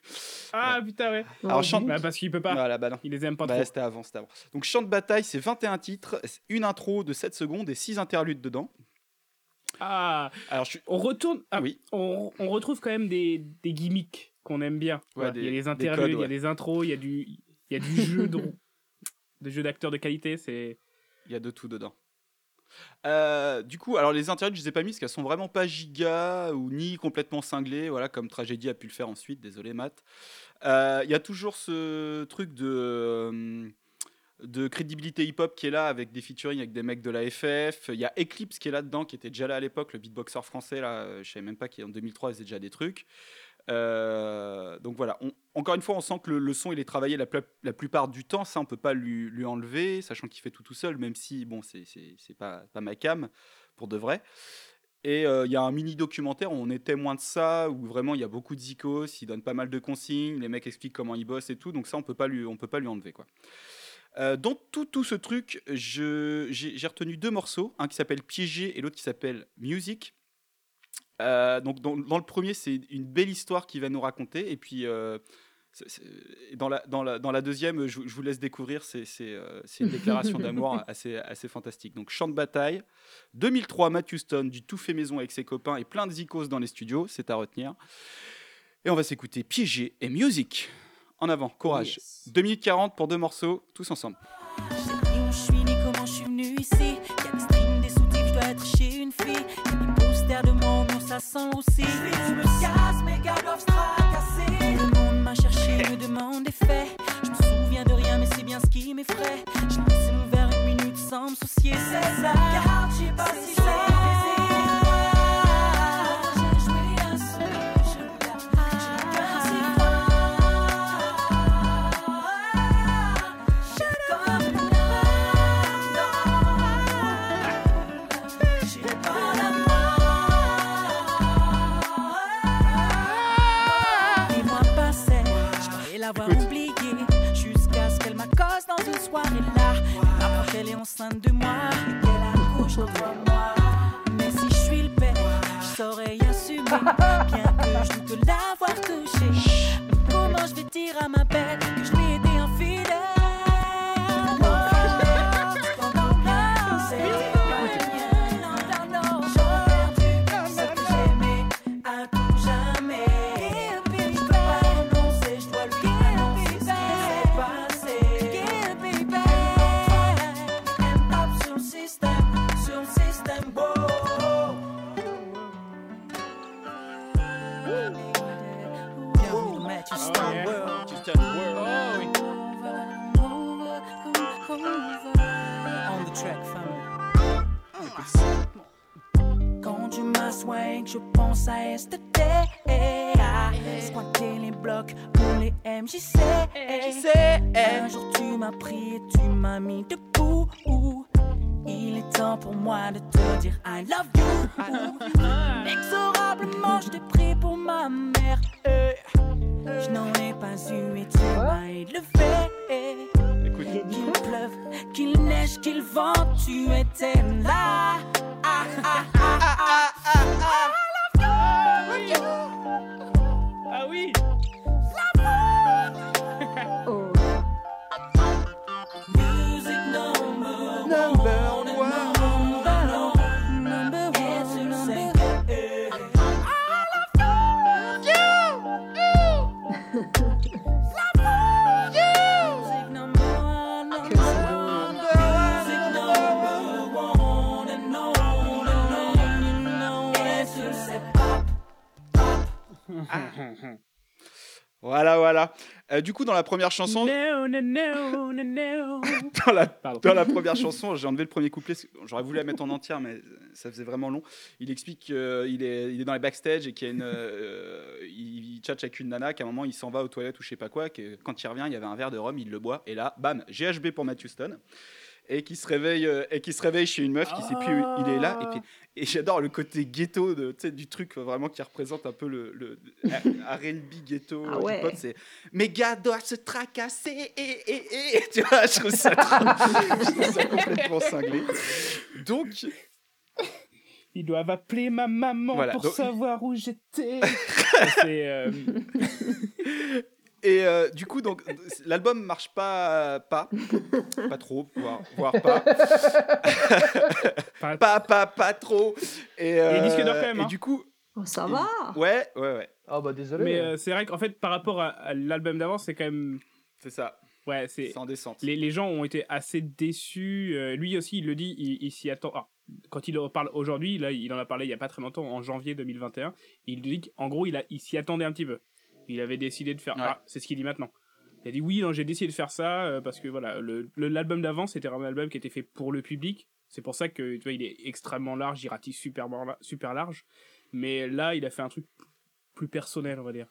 Speaker 1: Ah putain, ouais.
Speaker 2: Alors, chante-
Speaker 1: Bah, parce qu'il peut pas.
Speaker 2: Voilà, bah non.
Speaker 1: Il les aime pas
Speaker 2: Bah,
Speaker 1: trop.
Speaker 2: C'était avant, c'était avant. Donc, Chant de bataille, c'est 21 titres, une intro de 7 secondes et 6 interludes dedans.
Speaker 1: Ah.
Speaker 2: Alors, je.
Speaker 1: On retourne. Ah
Speaker 2: oui.
Speaker 1: On, on retrouve quand même des, des gimmicks qu'on aime bien.
Speaker 2: Ouais,
Speaker 1: Voilà, il y a
Speaker 2: des-
Speaker 1: les
Speaker 2: des
Speaker 1: interludes,
Speaker 2: codes,
Speaker 1: il y a les intros, il y a du, il y a du jeu de, *laughs* de jeu d'acteurs de qualité. C'est
Speaker 2: Il y a de tout dedans. Euh, du coup, alors les interludes, je les ai pas mis parce qu'elles sont vraiment pas giga ou ni complètement cinglées, voilà, comme Tragédie a pu le faire ensuite. Désolé, Matt. Euh, Il y a toujours ce truc de euh, de crédibilité hip-hop qui est là avec des featuring avec des mecs de la FF. Il y a Eclipse qui est là-dedans, qui était déjà là à l'époque, le beatboxer français là. Je savais même pas qu'en 2003 il faisait déjà des trucs. Euh, donc voilà, encore une fois, on sent que le, son il est travaillé la, plupart du temps, ça on peut pas lui, enlever, sachant qu'il fait tout tout seul, même si bon, c'est pas, pas ma cam pour de vrai. Et euh, il y a un mini documentaire on est témoin de ça, où vraiment il y a beaucoup de zikos, il donne pas mal de consignes, les mecs expliquent comment ils bossent et tout, donc ça on peut pas lui, on peut pas lui enlever quoi. Euh, dans tout, tout ce truc, j'ai retenu deux morceaux, un qui s'appelle Piégé et l'autre qui s'appelle Music. Euh, donc dans, dans le premier, c'est une belle histoire qu'il va nous raconter, et puis euh, dans, la, dans, la, dans la deuxième, je, vous- je vous laisse découvrir, c'est euh, une déclaration *laughs* d'amour assez, assez fantastique. Donc Chant de bataille, 2003, Matt Houston, du tout fait maison avec ses copains et plein de zikos dans les studios, c'est à retenir. Et on va s'écouter Piégé et Music. En avant, courage. 2 minutes 40 pour deux morceaux, tous ensemble.
Speaker 5: Ni où je suis, ni comment je suis venu ici. Sent aussi. Je me casse, mes se tracasser. Le monde m'a cherché, me demande des faits. Je me souviens de rien, mais c'est bien ce qui m'effraie. Je mon verre une minute sans me soucier. C'est ça, car je sais pas si enceinte de moi. Et qu'elle accouche dans trois Mais si je suis le père, je saurais y assumer. Bien que je doute l'avoir touché. Comment je vais dire à ma belle que je Squatter les blocs pour les MJC Un jour tu m'as pris et tu m'as mis debout. Il est temps pour moi de te dire I love you. Inexorablement je t'ai pris pour ma mère. Je n'en ai pas eu et tu m'as élevé. Qu'il pleuve, qu'il neige, qu'il vente, tu étais là. Ah, ah, ah, ah, ah, ah.
Speaker 2: Voilà, voilà. Euh, du coup, dans la première chanson,
Speaker 1: No, no, no, no, no. *laughs*
Speaker 2: dans la, dans la première chanson, j'ai enlevé le premier couplet. J'aurais voulu la mettre en entière, mais ça faisait vraiment long. Il explique qu'il est, il est dans les backstage et qu'il y a une, euh, il, il tchatche avec une nana, qu'à un moment il s'en va aux toilettes ou je sais pas quoi, que quand il revient, il y avait un verre de rhum, il le boit, et là, bam, GHB pour Matt Houston. Et qui se réveille euh, et qui se réveille chez une meuf qui sait plus où il est là et puis et j'adore le côté ghetto de tu sais, du truc euh, vraiment qui représente un peu le, le R&B ghetto
Speaker 4: Ah ouais.
Speaker 2: hip-hop c'est mes gars doivent se tracasser et, et, et tu vois je trouve ça, trop- *laughs* je trouve ça complètement cinglé donc
Speaker 1: Ils doivent appeler ma maman
Speaker 2: Voilà,
Speaker 1: pour
Speaker 2: donc-
Speaker 1: savoir où j'étais. *laughs* C'est euh, *laughs*
Speaker 2: Et euh, du coup, donc l'album marche pas, pas, *laughs* pas trop, voire, voire pas. pas, *laughs* pas, pas trop. Et,
Speaker 1: disque d'or quand même,
Speaker 2: Et
Speaker 1: hein.
Speaker 2: du coup,
Speaker 4: Oh, ça va.
Speaker 2: Ouais, ouais, ouais.
Speaker 9: Ah bah désolé.
Speaker 1: Mais euh, c'est vrai qu'en fait, par rapport à, à l'album d'avant, c'est quand même.
Speaker 2: C'est ça.
Speaker 1: Ouais, c'est.
Speaker 2: en descente.
Speaker 1: Les, les gens ont été assez déçus. euh, lui aussi, il le dit, il, il s'y attend. ah, quand il en parle aujourd'hui, là, il en a parlé il y a pas très longtemps, en janvier 2021. Il dit qu'en gros, il, a, il s'y attendait un petit peu. Il avait décidé de faire. Ah, c'est ce qu'il dit maintenant. Il a dit oui, non, j'ai décidé de faire ça euh, parce que voilà, le- le- l'album d'avant, c'était un album qui était fait pour le public. C'est pour ça que tu vois, il est extrêmement large, il ratisse super, super large. Mais là, il a fait un truc plus personnel, on va dire.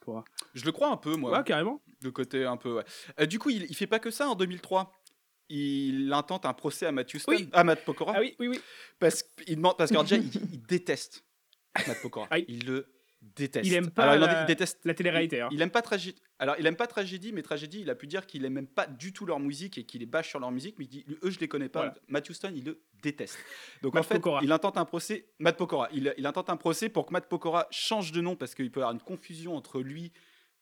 Speaker 1: Pour...
Speaker 2: Je le crois un peu, moi.
Speaker 1: Ouais, carrément.
Speaker 2: De côté un peu, ouais. Euh, du coup, il, il fait pas que ça en 2003. Il intente un procès à Matthew Stone, à Matt Pokora.
Speaker 1: Ah oui, oui, oui.
Speaker 2: Parce qu'il demande, parce que *laughs* déjà, il, il déteste Matt Pokora. il le déteste.
Speaker 1: Il aime pas
Speaker 2: Alors, il en-
Speaker 1: la-
Speaker 2: il déteste
Speaker 1: la télé-réalité, hein.
Speaker 2: Il, il aime pas tragédie. Alors, il aime pas tragédie, mais tragédie, il a pu dire qu'il aime même pas du tout leur musique et qu'il les bâche sur leur musique. Mais il dit, eux, je les connais pas.
Speaker 1: Voilà.
Speaker 2: Matthew Stone, il le déteste. Donc
Speaker 1: Matt
Speaker 2: en fait,
Speaker 1: Pokora.
Speaker 2: il intente un procès. Matt Pokora. Il, il intente un procès pour que Matt Pokora change de nom parce qu'il peut y avoir une confusion entre lui,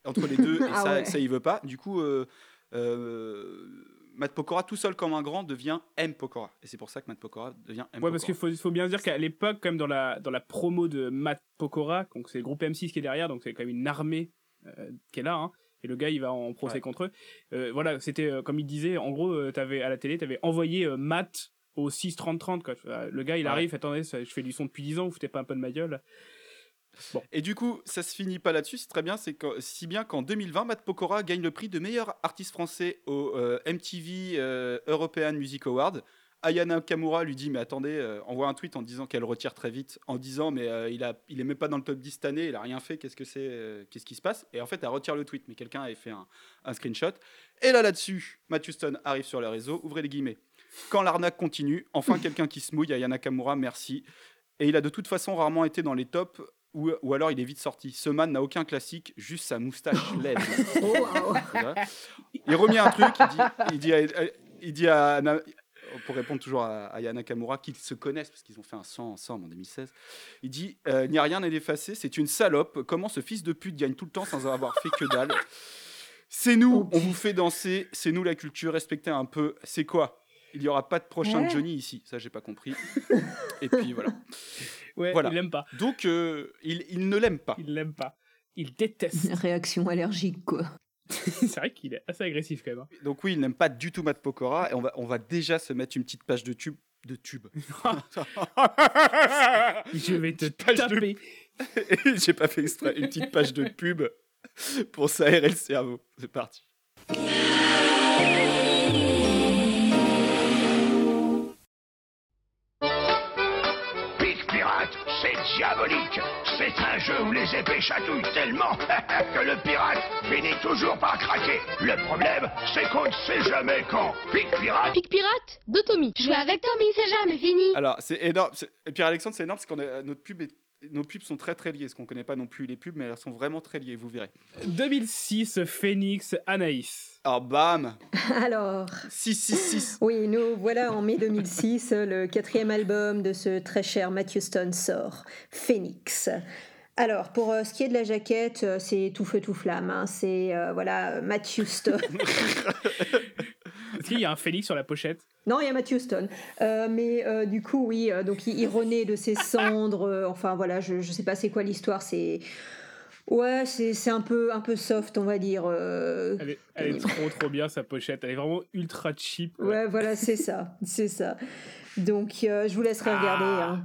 Speaker 2: entre les deux, et *laughs*
Speaker 4: Ah
Speaker 2: ça,
Speaker 4: ouais.
Speaker 2: ça, il veut pas. Du coup, euh, euh, Matt Pokora, tout seul comme un grand, devient M Pokora. Et c'est pour ça que Matt Pokora devient M
Speaker 1: Ouais, parce qu'il faut, faut bien se dire qu'à l'époque, quand même, dans la, dans la promo de Matt Pokora, donc c'est le groupe M6 qui est derrière, donc c'est quand même une armée euh, qui est là, hein, et le gars, il va en procès
Speaker 2: Ouais.
Speaker 1: contre eux. Euh, voilà, c'était, euh, comme il disait, en gros, euh, t'avais, à la télé, t'avais envoyé Matt au 6-30-30, quoi. Euh, Le gars, il
Speaker 2: Ouais.
Speaker 1: arrive, attendez, ça- je fais du son depuis 10 ans, vous foutez pas un peu de ma gueule.
Speaker 2: Et du coup, ça se finit pas là-dessus, c'est très bien, c'est si bien qu'en 2020, Matt Pokora gagne le prix de meilleur artiste français au euh, MTV euh, European Music Award. Ayana Kamura lui dit mais attendez, euh, envoie un tweet en disant qu'elle retire très vite, en disant mais il a, il est même pas dans le top 10 cette année, il a rien fait, qu'est-ce qui se passe? Et en fait, elle retire le tweet, mais quelqu'un avait fait un, screenshot. Et là là-dessus, Matthew Stone arrive sur les réseaux, ouvrez les guillemets. Quand l'arnaque continue, enfin quelqu'un qui se mouille, Ayana Kamura, merci. Et il a de toute façon rarement été dans les tops, ou, ou alors il est vite sorti. Ce man n'a aucun classique, juste sa moustache. *laughs* C'est vrai. Il remet un truc, il dit, il dit, à, il dit à pour répondre toujours à, à Yana Kamura, qu'ils se connaissent, parce qu'ils ont fait un sang ensemble en 2016, il dit euh, Il n'y a rien à effacer, c'est une salope. Comment ce fils de pute gagne tout le temps sans avoir fait que dalle? C'est nous, on vous fait danser, c'est nous la culture, respectez un peu. C'est quoi? Il n'y aura pas de prochain
Speaker 1: Ouais.
Speaker 2: Johnny ici, ça j'ai pas compris. Et puis voilà. *laughs*
Speaker 1: Ouais,
Speaker 2: Voilà.
Speaker 1: il l'aime pas.
Speaker 2: Donc euh, il, il ne l'aime pas.
Speaker 1: Il l'aime pas. Il déteste. *laughs*
Speaker 4: Réaction allergique, quoi.
Speaker 1: c'est vrai qu'il est assez agressif quand même. hein.
Speaker 2: Donc oui, il n'aime pas du tout Matt Pokora et on va, on va déjà se mettre une petite page de tube. De tube. *laughs*
Speaker 1: Je vais te
Speaker 2: Page de-
Speaker 1: taper.
Speaker 2: J'ai pas fait exprès. Une petite page de pub pour s'aérer le cerveau. C'est parti.
Speaker 16: C'est diabolique. C'est un jeu où les épées chatouillent tellement *laughs* que le pirate finit toujours par craquer. Le problème, c'est qu'on ne sait jamais quand. Pic Pirate.
Speaker 17: Pic Pirate de Tommy. Jouer avec Tommy, c'est jamais fini.
Speaker 2: Alors, c'est énorme. c'est- Et Pierre Alexandre, c'est énorme parce que notre pub est- nos pubs sont très très liées. Parce qu'on connaît pas non plus les pubs, mais elles sont vraiment très liées, vous verrez.
Speaker 1: 2006, Phoenix, Anaïs. *laughs*
Speaker 2: Alors, bam
Speaker 4: Alors.
Speaker 2: 666.
Speaker 4: Oui, nous voilà en mai 2006, le quatrième album de ce très cher Matthew Stone sort, Phoenix. Alors, pour euh, ce qui est de la jaquette, euh, c'est tout feu tout flamme. hein. C'est euh, voilà Matthew Stone. *laughs*
Speaker 1: Est-ce qu'il y a un Phoenix sur la pochette?
Speaker 4: Non, il y a Matthew Stone. Euh, mais euh, du coup, oui, euh, donc il, il renaît de ses cendres. euh, enfin, voilà, je, je sais pas c'est quoi l'histoire. C'est. Ouais, c'est un peu, un peu soft, on va dire. euh,
Speaker 1: Elle est, elle est trop trop bien sa pochette. Elle est vraiment ultra cheap.
Speaker 4: Ouais, voilà, c'est ça, *laughs* c'est ça. Donc, euh, je vous laisserai regarder. hein.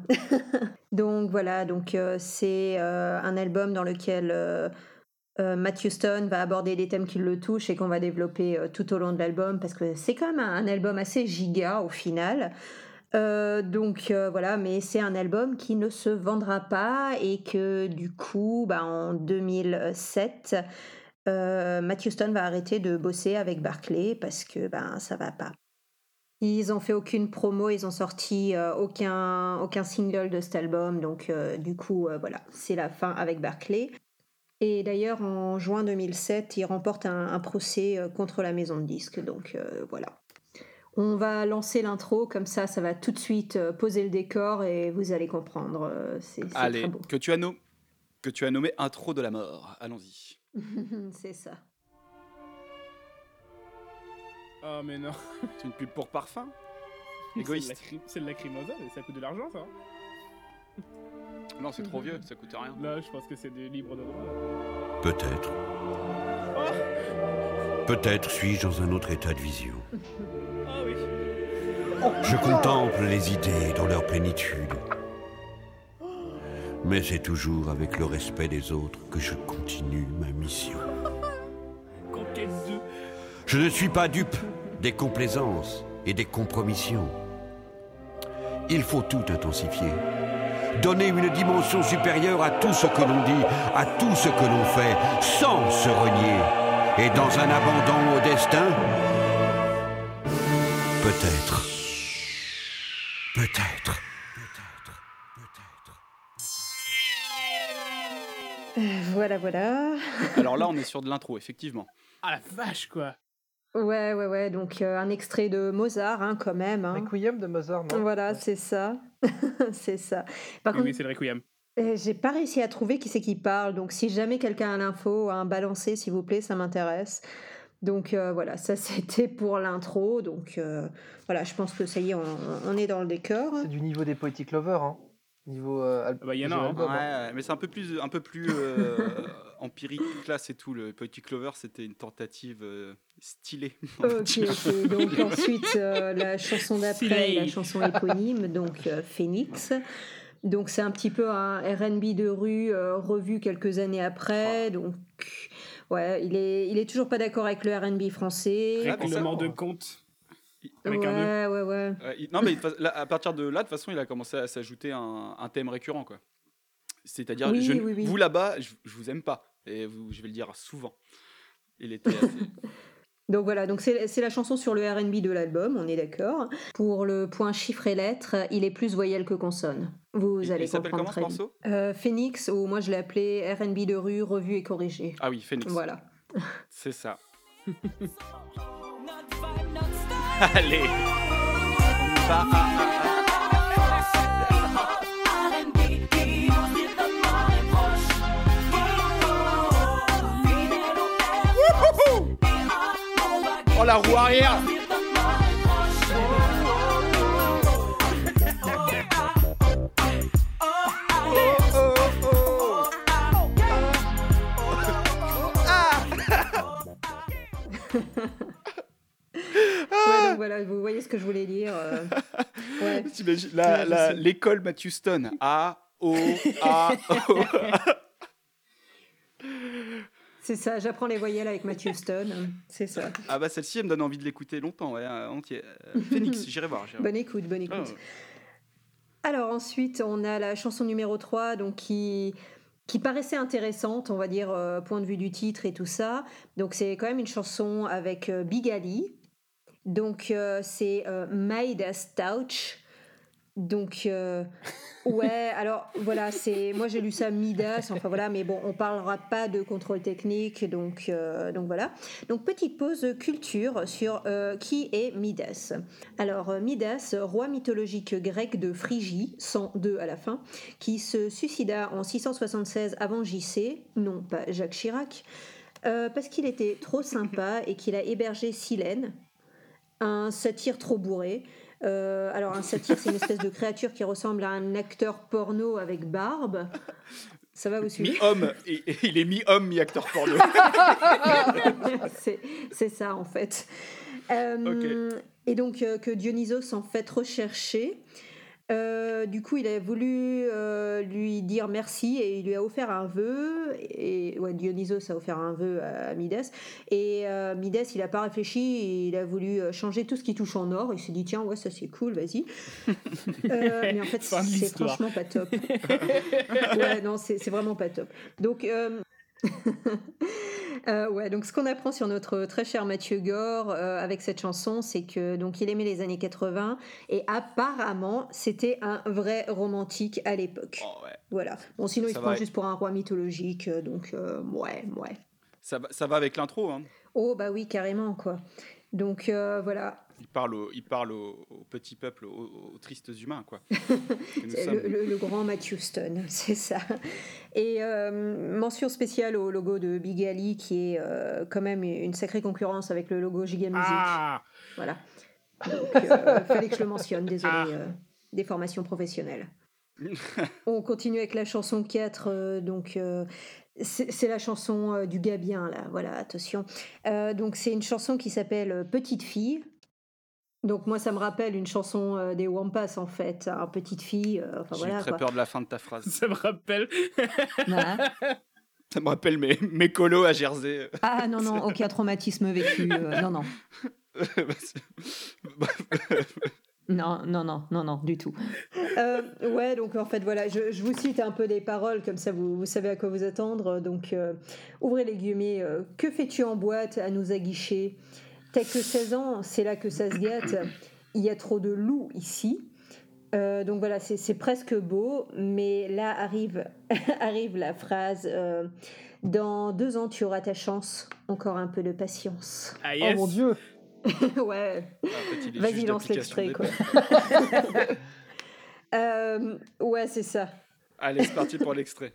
Speaker 4: *laughs* donc, voilà, donc euh, c'est un album dans lequel Matthew Stone va aborder des thèmes qui le touchent et qu'on va développer tout au long de l'album parce que c'est quand même un, un album assez giga au final. Euh, donc euh, voilà, mais c'est un album qui ne se vendra pas et que du coup, bah, en 2007, euh, Matthew Stone va arrêter de bosser avec Barclay parce que ben ça va pas. Ils ont fait aucune promo, ils ont sorti euh, aucun, aucun single de cet album, donc du coup voilà, c'est la fin avec Barclay. Et d'ailleurs en juin 2007, ils remportent un, procès contre la maison de disques, donc voilà. On va lancer l'intro, comme ça, ça va tout de suite euh, poser le décor et vous allez comprendre. euh, C'est c'est
Speaker 2: Allez,
Speaker 4: très beau.
Speaker 2: que tu, as nom- que tu as nommé Intro de la mort. Allons-y. *laughs*
Speaker 4: c'est ça.
Speaker 1: Oh mais non.
Speaker 2: C'est une pub pour parfum
Speaker 1: C'est de la cri- C'est de la crimosa, mais ça coûte de l'argent ça.
Speaker 2: Non, c'est trop vieux, ça coûte rien.
Speaker 1: Là, je pense que c'est des libres de droit.
Speaker 18: Peut-être. Peut-être suis-je dans un autre état de vision.
Speaker 1: Ah oui.
Speaker 18: Je contemple les idées dans leur plénitude. Mais c'est toujours avec le respect des autres que je continue ma mission.
Speaker 1: Conquête 2.
Speaker 18: Je ne suis pas dupe des complaisances et des compromissions. Il faut tout intensifier. Donner une dimension supérieure à tout ce que l'on dit, à tout ce que l'on fait, sans se renier. Et dans un abandon au destin, peut-être, peut-être,
Speaker 4: Euh, Voilà, voilà.
Speaker 2: Alors là, on est sur de l'intro, effectivement.
Speaker 1: Ah la vache, quoi.
Speaker 4: Ouais, ouais, ouais. Donc, euh, un extrait de Mozart, hein, quand même. Hein.
Speaker 9: Requiem de Mozart, non?
Speaker 4: Voilà, c'est ça. *laughs* c'est ça. Par
Speaker 1: Oui,
Speaker 4: contre,
Speaker 1: oui, c'est le Requiem.
Speaker 4: euh, j'ai pas réussi à trouver qui c'est qui parle. Donc, si jamais quelqu'un a l'info, un balancé, s'il vous plaît, ça m'intéresse. Donc, euh, voilà, ça *laughs* c'était pour l'intro. Donc, euh, voilà, je pense que ça y est, on, on est dans le décor.
Speaker 9: C'est du niveau des Poetic Lovers, hein. Niveau. euh, al-
Speaker 1: Bah, y en a, hein.
Speaker 9: album,
Speaker 2: Ouais,
Speaker 9: hein.
Speaker 2: mais c'est un peu plus, un peu plus euh, *laughs* empirique, classe et tout. Le Poetic Clover, c'était une tentative euh, stylée.
Speaker 4: Ok. *laughs* Donc ensuite, euh, la chanson d'après, la chanson éponyme, donc euh, Phoenix. Donc c'est un petit peu un R&B de rue euh, revu quelques années après. Donc ouais, il est, il est toujours pas d'accord avec le R&B français.
Speaker 2: Ah,
Speaker 1: Règlement de
Speaker 2: on-
Speaker 1: compte. Avec un
Speaker 4: ouais, ouais, ouais.
Speaker 2: Ouais, il- non, mais là, à partir de là, de toute façon, il a commencé à s'ajouter un, un thème récurrent, quoi. C'est-à-dire,
Speaker 4: Oui,
Speaker 2: vous là-bas, je, je vous aime pas. Et vous, je vais le dire souvent. Il était assez... *laughs*
Speaker 4: Donc voilà, donc c'est la chanson sur le R&B de l'album, on est d'accord. Pour le point chiffre et lettres, il est plus voyelle que consonne. Vous
Speaker 2: Il-
Speaker 4: allez
Speaker 2: il s'appelle
Speaker 4: comprendre
Speaker 2: comment, ce morceau
Speaker 4: Euh, Phoenix, ou moi je l'ai appelé R&B de rue revu et corrigé.
Speaker 2: Ah oui, Phoenix.
Speaker 4: Voilà.
Speaker 2: C'est ça. *laughs* *laughs* Allez. Oh la roue arrière
Speaker 4: voilà, vous voyez ce que je voulais dire. euh, ouais. *laughs*
Speaker 2: L'école Matthew Stone. A, O, A, O. *laughs*
Speaker 4: C'est ça, j'apprends les voyelles avec Matthew Stone. C'est ça.
Speaker 2: Ah bah celle-ci, elle me donne envie de l'écouter longtemps, ouais, euh, entier. Euh, *laughs* Phoenix, j'irai voir. j'irai voir.
Speaker 4: Bonne écoute, bonne écoute.
Speaker 2: Oh.
Speaker 4: Alors ensuite, on a la chanson numéro 3, donc qui, qui paraissait intéressante, on va dire, euh, point de vue du titre et tout ça. Donc c'est quand même une chanson avec euh, Big Ali. Donc euh, c'est euh, Midas Touch. Donc euh, ouais, *laughs* alors voilà, c'est moi j'ai lu ça Midas, enfin voilà, mais bon, on parlera pas de contrôle technique, donc euh, donc voilà. Donc petite pause culture sur euh, qui est Midas. Alors Midas, roi mythologique grec de Phrygie, 102 à la fin, qui se suicida en 676 avant JC, non pas Jacques Chirac, parce qu'il était trop sympa et qu'il a hébergé Silène, un satyre trop bourré. Euh, alors un satyre, c'est une espèce de créature qui ressemble à un acteur porno avec barbe. Ça va vous suivre
Speaker 2: Mi-homme, il est mi-homme, mi-acteur porno. *laughs*
Speaker 4: c'est c'est ça en fait. Euh, Et donc euh, que Dionysos en fait recherché. Euh, du coup, il a voulu euh, lui dire merci et il lui a offert un vœu. Et ouais, Dionysos a offert un vœu à Midas. Et euh, Midas, il a pas réfléchi, il a voulu euh, changer tout ce qui touche en or. Il s'est dit tiens ouais ça c'est cool, vas-y. *laughs* Mais en fait, c'est franchement pas top. *laughs* ouais, non, c'est c'est vraiment pas top. Donc, *laughs* euh, ouais, donc ce qu'on apprend sur notre très cher Mathieu Gore euh, avec cette chanson, c'est que donc il aimait les années 80 et apparemment c'était un vrai romantique à l'époque. Voilà. Bon, sinon il se prend juste pour un roi mythologique, euh, donc euh, ouais, ouais.
Speaker 2: ça, va, ça va avec l'intro, hein.
Speaker 4: Oh bah oui, carrément quoi. Donc voilà.
Speaker 2: Il parle au, il parle au, au petit peuple, aux, aux tristes humains, quoi. *laughs* Sommes.
Speaker 4: le, grand Matthew Stone, *laughs* c'est ça. Et euh, mention spéciale au logo de Big Ali, qui est euh, quand même une sacrée concurrence avec le logo Giga Music.
Speaker 1: Ah
Speaker 4: Voilà. Donc, euh, *laughs* fallait que je le mentionne, désolé.
Speaker 1: Ah.
Speaker 4: des formations professionnelles. On continue avec la chanson 4, euh, donc c'est la chanson du gars bien, là, voilà, attention. Euh, donc c'est une chanson qui s'appelle Petite fille. Donc moi ça me rappelle une chanson euh, des Wampas en fait, hein, Petite fille, euh,
Speaker 2: J'ai
Speaker 4: voilà
Speaker 2: très
Speaker 4: quoi.
Speaker 2: peur de la fin de ta phrase. *laughs*
Speaker 1: Ça me rappelle.
Speaker 2: Ça me rappelle mes, mes colos à Jersey.
Speaker 4: Ah non, non, aucun traumatisme vécu, euh, *laughs* non, non. *laughs* Non, non, non, non, non, du tout. Euh, ouais, donc en fait, voilà, je, je vous cite un peu des paroles, comme ça vous, vous savez à quoi vous attendre. Donc, euh, ouvrez les guillemets. euh, que fais-tu en boîte à nous aguicher? T'as que 16 ans, c'est là que ça se gâte. Il y a trop de loups ici. Euh, donc voilà, c'est presque beau, mais là arrive, *laughs* arrive la phrase euh, Dans deux ans, tu auras ta chance, encore un peu de patience.
Speaker 1: Ah,
Speaker 9: Oh mon dieu *laughs*
Speaker 4: ouais. Vas-y, lance l'extrait, quoi. *laughs* Euh, ouais, c'est ça.
Speaker 2: Allez, c'est parti pour l'extrait.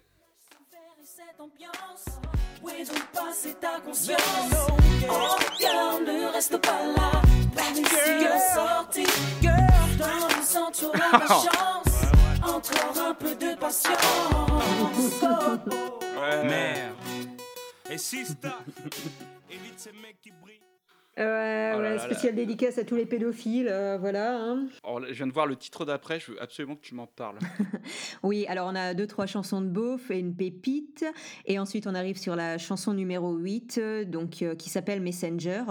Speaker 5: Donc passée ta conscience? Oh, girl, ne reste pas là. Par ici sortie. Girl, dans le sang, tu auras *laughs* ta chance. Encore un peu de patience.
Speaker 2: Ouais.
Speaker 8: Merde. Et Sista. Évite ces mecs qui brillent.
Speaker 4: Ouais,
Speaker 2: Oh là
Speaker 4: ouais,
Speaker 2: là
Speaker 4: spécial dédicace à tous les pédophiles, euh, voilà. hein.
Speaker 2: Alors, là, je viens de voir le titre d'après, je veux absolument que tu m'en parles. *laughs*
Speaker 4: Oui, alors on a deux, trois chansons de beauf et une pépite. Et ensuite, on arrive sur la chanson numéro 8, euh, donc, euh, qui s'appelle Messenger.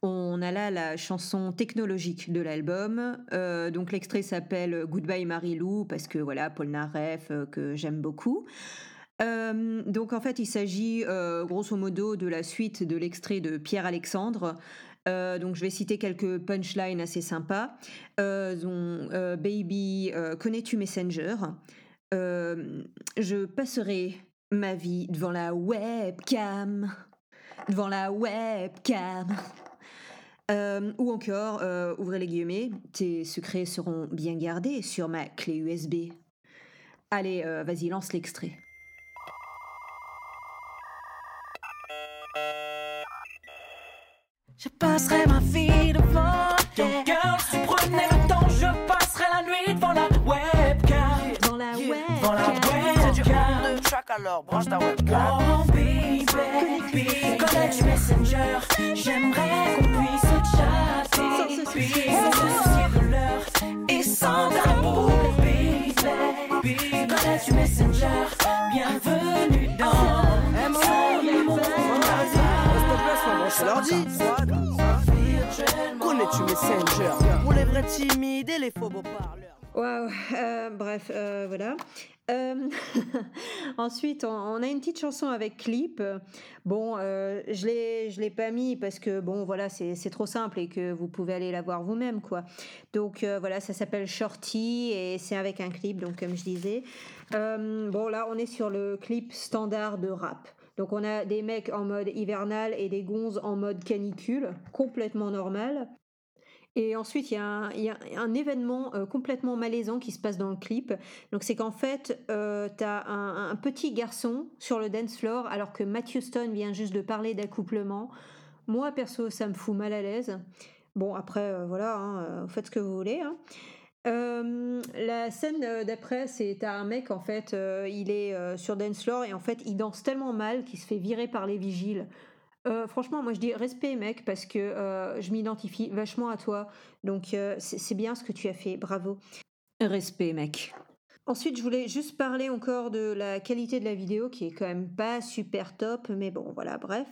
Speaker 4: On a là la chanson technologique de l'album. Euh, donc l'extrait s'appelle Goodbye Marilou parce que voilà, Paul Naref euh, que j'aime beaucoup. Donc en fait, il s'agit grosso modo de la suite de l'extrait de Pierre Alexandre. Euh, donc je vais citer quelques punchlines assez sympas. Baby, connais-tu Messenger? Je passerai ma vie devant la webcam. Devant la webcam. Ou encore, ouvrez les guillemets, tes secrets seront bien gardés sur ma clé USB. Allez, vas-y, lance l'extrait.
Speaker 5: Je passerai ma vie devant Yo, girl, si tu prenais le temps, je passerai la nuit devant la webcam.
Speaker 4: Devant la
Speaker 5: Devant la webcam.
Speaker 6: de track alors, branche ta webcam.
Speaker 5: Oh baby, baby, connais-tu Messenger J'aimerais
Speaker 6: l'ordi. Connais-tu Messenger? Pour les vrais timides et les faux beaux parleurs.
Speaker 4: Waouh, euh, bref, euh, voilà. Euh, *laughs* ensuite, on, a une petite chanson avec clip. Bon, je l'ai, je l'ai pas mis parce que bon, voilà, c'est, trop simple et que vous pouvez aller la voir vous-même, quoi. Donc voilà, ça s'appelle Shorty et c'est avec un clip, donc comme je disais. Bon, là, on est sur le clip standard de rap. Donc on a des mecs en mode hivernal et des gonzes en mode canicule, complètement normal. Et ensuite, il y a un, événement euh, complètement malaisant qui se passe dans le clip. Donc, c'est qu'en fait, euh, tu as un, petit garçon sur le dance floor alors que Matthew Stone vient juste de parler d'accouplement. Moi, perso, ça me fout mal à l'aise. Bon, après, euh, voilà, hein, euh, faites ce que vous voulez. hein. Euh, la scène euh, d'après, c'est un mec en fait, euh, il est euh, sur dance floor et en fait il danse tellement mal qu'il se fait virer par les vigiles. Franchement, moi je dis respect mec parce que je m'identifie vachement à toi. Donc c'est bien ce que tu as fait, bravo. Respect mec. Ensuite, je voulais juste parler encore de la qualité de la vidéo qui est quand même pas super top, mais bon voilà, bref.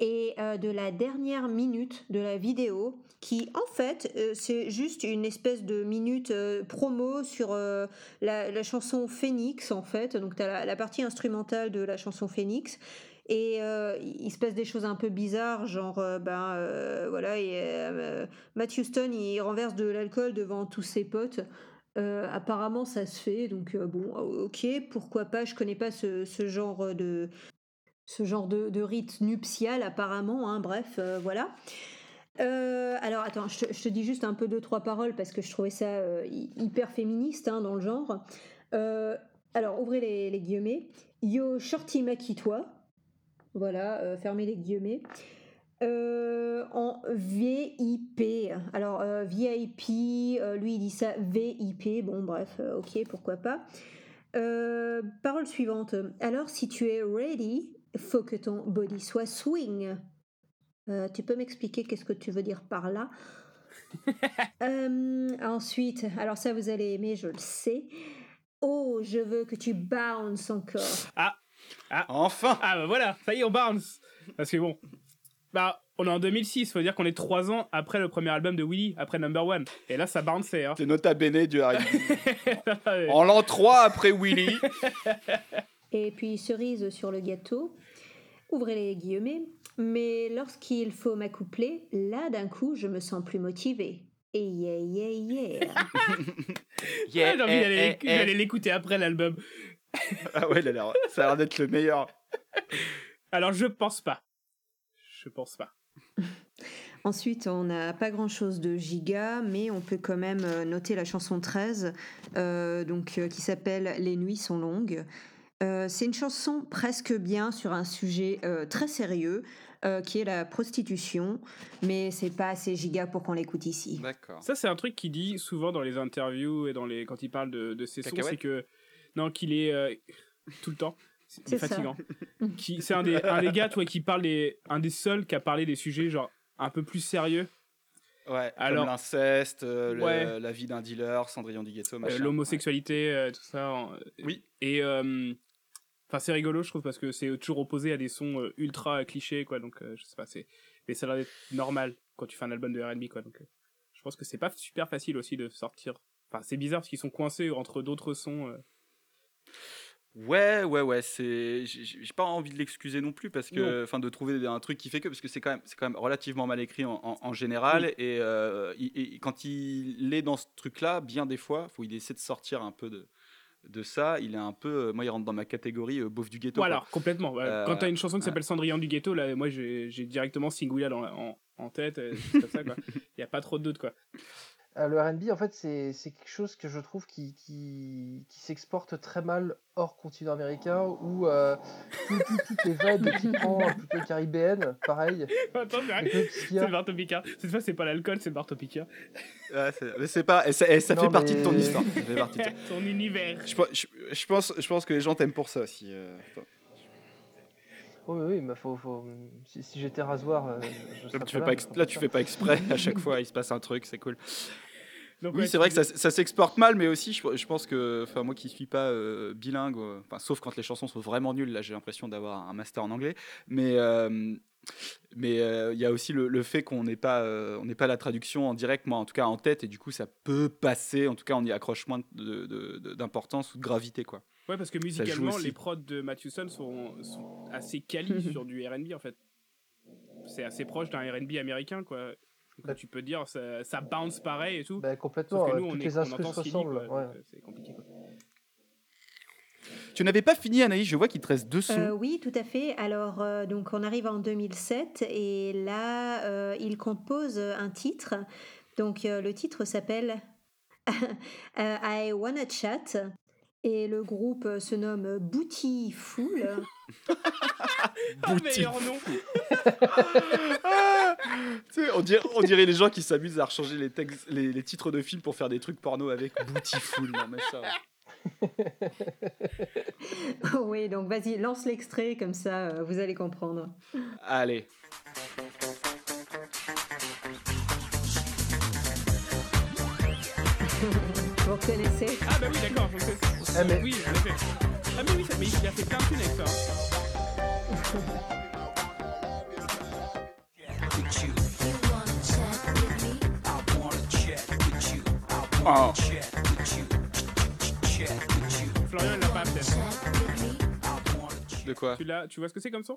Speaker 4: Et de la dernière minute de la vidéo qui en fait euh, c'est juste une espèce de minute euh, promo sur euh, la, chanson Phoenix en fait. Donc tu as la, partie instrumentale de la chanson Phoenix et il se passe des choses un peu bizarres, genre, ben voilà, et, Matthew Stone il renverse de l'alcool devant tous ses potes. Apparemment, ça se fait, donc bon, ok, pourquoi pas. Je connais pas ce, genre de ce genre de, rite nuptial, apparemment. Hein, bref, voilà. Euh, alors attends, je te, dis juste un peu deux trois paroles parce que je trouvais ça euh, hy- hyper féministe hein, dans le genre. Euh, alors ouvrez les, guillemets. Yo shorty maquille-toi. Voilà, fermez les guillemets. En VIP. Alors, VIP, lui, il dit ça VIP. Bon, bref, ok, pourquoi pas. Parole suivante. Alors, si tu es ready, faut que ton body soit swing. Euh, tu peux m'expliquer qu'est-ce que tu veux dire par là? *laughs* Euh, Ensuite, alors ça, vous allez aimer, je le sais. Oh, je veux que tu bounce encore.
Speaker 1: Ah, ah.
Speaker 2: Enfin
Speaker 1: Ah bah voilà, ça y est, on bounce Parce que bon, bah, on est en 2006, faut dire qu'on est trois ans après le premier album de Willy, après Number One. Et là, ça bounçait. Hein.
Speaker 2: C'est nota bene du R&B. *laughs* en l'an 3 après Willy.
Speaker 4: Et puis cerise sur le gâteau, ouvrez les guillemets, mais lorsqu'il faut m'accoupler, là d'un coup je me sens plus motivée. Et yeah yeah yeah. *laughs* *laughs*
Speaker 1: Yeah, j'ai envie
Speaker 2: eh,
Speaker 1: d'aller
Speaker 2: eh, eh.
Speaker 1: l'écouter après l'album.
Speaker 2: ah ouais, ça a l'air d'être le meilleur. *laughs*
Speaker 1: Alors je pense pas. Je pense pas.
Speaker 4: Ensuite, on n'a pas grand-chose de giga, mais on peut quand même euh, noter la chanson 13, euh, donc, euh, qui s'appelle Les nuits sont longues. Euh, c'est une chanson presque bien sur un sujet euh, très sérieux, euh, qui est la prostitution, mais c'est pas assez giga pour qu'on l'écoute ici.
Speaker 2: D'accord.
Speaker 1: Ça, c'est un truc qu'il dit souvent dans les interviews et dans les quand il parle de, de ses sons, c'est que non, qu'il est euh, tout le temps. C'est fatigant. *laughs* Qui- c'est un des, un des gars, toi, qui parle des, un des seuls qui a parlé des sujets genre un peu plus sérieux.
Speaker 2: Ouais,
Speaker 1: Alors-
Speaker 2: comme l'inceste, euh,
Speaker 1: Ouais.
Speaker 2: la vie d'un dealer, Cendrillon du ghetto,
Speaker 1: Euh,
Speaker 2: machin.
Speaker 1: l'homosexualité, euh, tout ça. en-
Speaker 2: Oui.
Speaker 1: Et euh, enfin, c'est rigolo, je trouve, parce que c'est toujours opposé à des sons euh, ultra clichés, quoi. Donc, euh, je sais pas, c'est, mais ça a l'air normal quand tu fais un album de R&B, quoi. Donc, euh, je pense que c'est pas super facile aussi de sortir. Enfin, c'est bizarre parce qu'ils sont coincés entre d'autres sons.
Speaker 2: Ouais, ouais, ouais, c'est. J'ai pas envie de l'excuser non plus parce que, enfin, de trouver un truc qui fait que, parce que c'est quand même, c'est quand même relativement mal écrit en, en- en général
Speaker 1: Oui.
Speaker 2: et, euh, il- quand il est dans ce truc-là, bien des fois, faut il essaie de sortir un peu de de ça. Il est un peu, euh, moi, il rentre dans ma catégorie euh, beauf du ghetto.
Speaker 1: Voilà,
Speaker 2: quoi.
Speaker 1: complètement.
Speaker 2: Euh,
Speaker 1: Quand t'as une chanson qui s'appelle Cendrillon du ghetto, là, moi, j'ai directement Singuilla dans la- en, en tête, euh, comme ça, quoi. *laughs* Il y a pas trop de doute, quoi.
Speaker 9: Euh, le RB, en fait, c'est c'est quelque chose que je trouve qui, qui, qui s'exporte très mal hors continent américain, où euh, tout- tout- toutes les vibes qui *laughs* prend plutôt caribéennes, pareil.
Speaker 1: Attends, c'est vrai.
Speaker 9: Et puis, ce qu'il y a-
Speaker 1: C'est le Barto Picard. Cette fois, c'est pas l'alcool, c'est le Barto Picard.
Speaker 2: Ouais, c'est- mais c'est pas, et ça, et ça
Speaker 9: Non,
Speaker 2: fait partie de ton histoire. Ça fait partie de- *laughs*
Speaker 1: Ton univers.
Speaker 2: Je, pe- je, je pense, je pense que les gens t'aiment pour ça aussi. euh.
Speaker 9: Oui, oui, mais faut, faut... si, si j'étais rasoir, euh, je
Speaker 2: Là, tu fais
Speaker 9: là,
Speaker 2: pas, tu fais pas exprès. À chaque *laughs* fois, il se passe un truc, c'est cool.
Speaker 1: Donc,
Speaker 2: oui,
Speaker 1: ouais,
Speaker 2: c'est vrai que ça, ça s'exporte mal, mais aussi, je, je pense que, enfin, moi qui suis pas euh, bilingue, euh, enfin, sauf quand les chansons sont vraiment nulles, là, j'ai l'impression d'avoir un master en anglais, mais euh, mais euh, il y a aussi le, le fait qu'on n'ait pas, euh, on pas la traduction en direct, moi en tout cas en tête, et du coup, ça peut passer. En tout cas, on y accroche moins d'importance ou de gravité, quoi.
Speaker 1: Ouais, parce que musicalement, les prods de Matthewson sont, sont assez quali *laughs* sur du RB en fait. C'est assez proche d'un RB américain quoi. Donc, tu peux dire ça, ça bounce pareil et tout.
Speaker 9: Bah, complètement,
Speaker 1: Sauf que
Speaker 9: ouais,
Speaker 1: nous, on, est,
Speaker 9: les
Speaker 1: on entend
Speaker 9: se
Speaker 1: ce qu'il dit,
Speaker 9: ressemblent, ouais.
Speaker 1: Euh, C'est compliqué quoi.
Speaker 2: Tu n'avais pas fini, Anaïs, je vois qu'il te reste deux sons.
Speaker 4: Euh, oui, tout à fait. Alors, euh, donc, on arrive en 2007 et là, euh, il compose un titre. Donc, euh, le titre s'appelle *laughs* euh, I Wanna Chat et le groupe se nomme Booty Fool.
Speaker 1: Ah, meilleur nom *laughs*
Speaker 2: on, dirait, on dirait les gens qui s'amusent à rechanger les, textes, les, les titres de films pour faire des trucs porno avec Bootyful. Non, mais *laughs* ça.
Speaker 4: oui, donc vas-y, lance l'extrait, comme ça, euh, vous allez comprendre.
Speaker 2: Allez. *laughs*
Speaker 4: Vous reconnaissez?
Speaker 1: Ah bah oui d'accord, je sais.
Speaker 9: Ah, mais-
Speaker 1: Oui, je l'ai fait. Ah mais oui, ça- mais il a fait thunes avec ça.
Speaker 2: Oh.
Speaker 1: Florian l'a pas peut-être.
Speaker 2: De quoi?
Speaker 1: Tu tu vois ce que c'est comme son?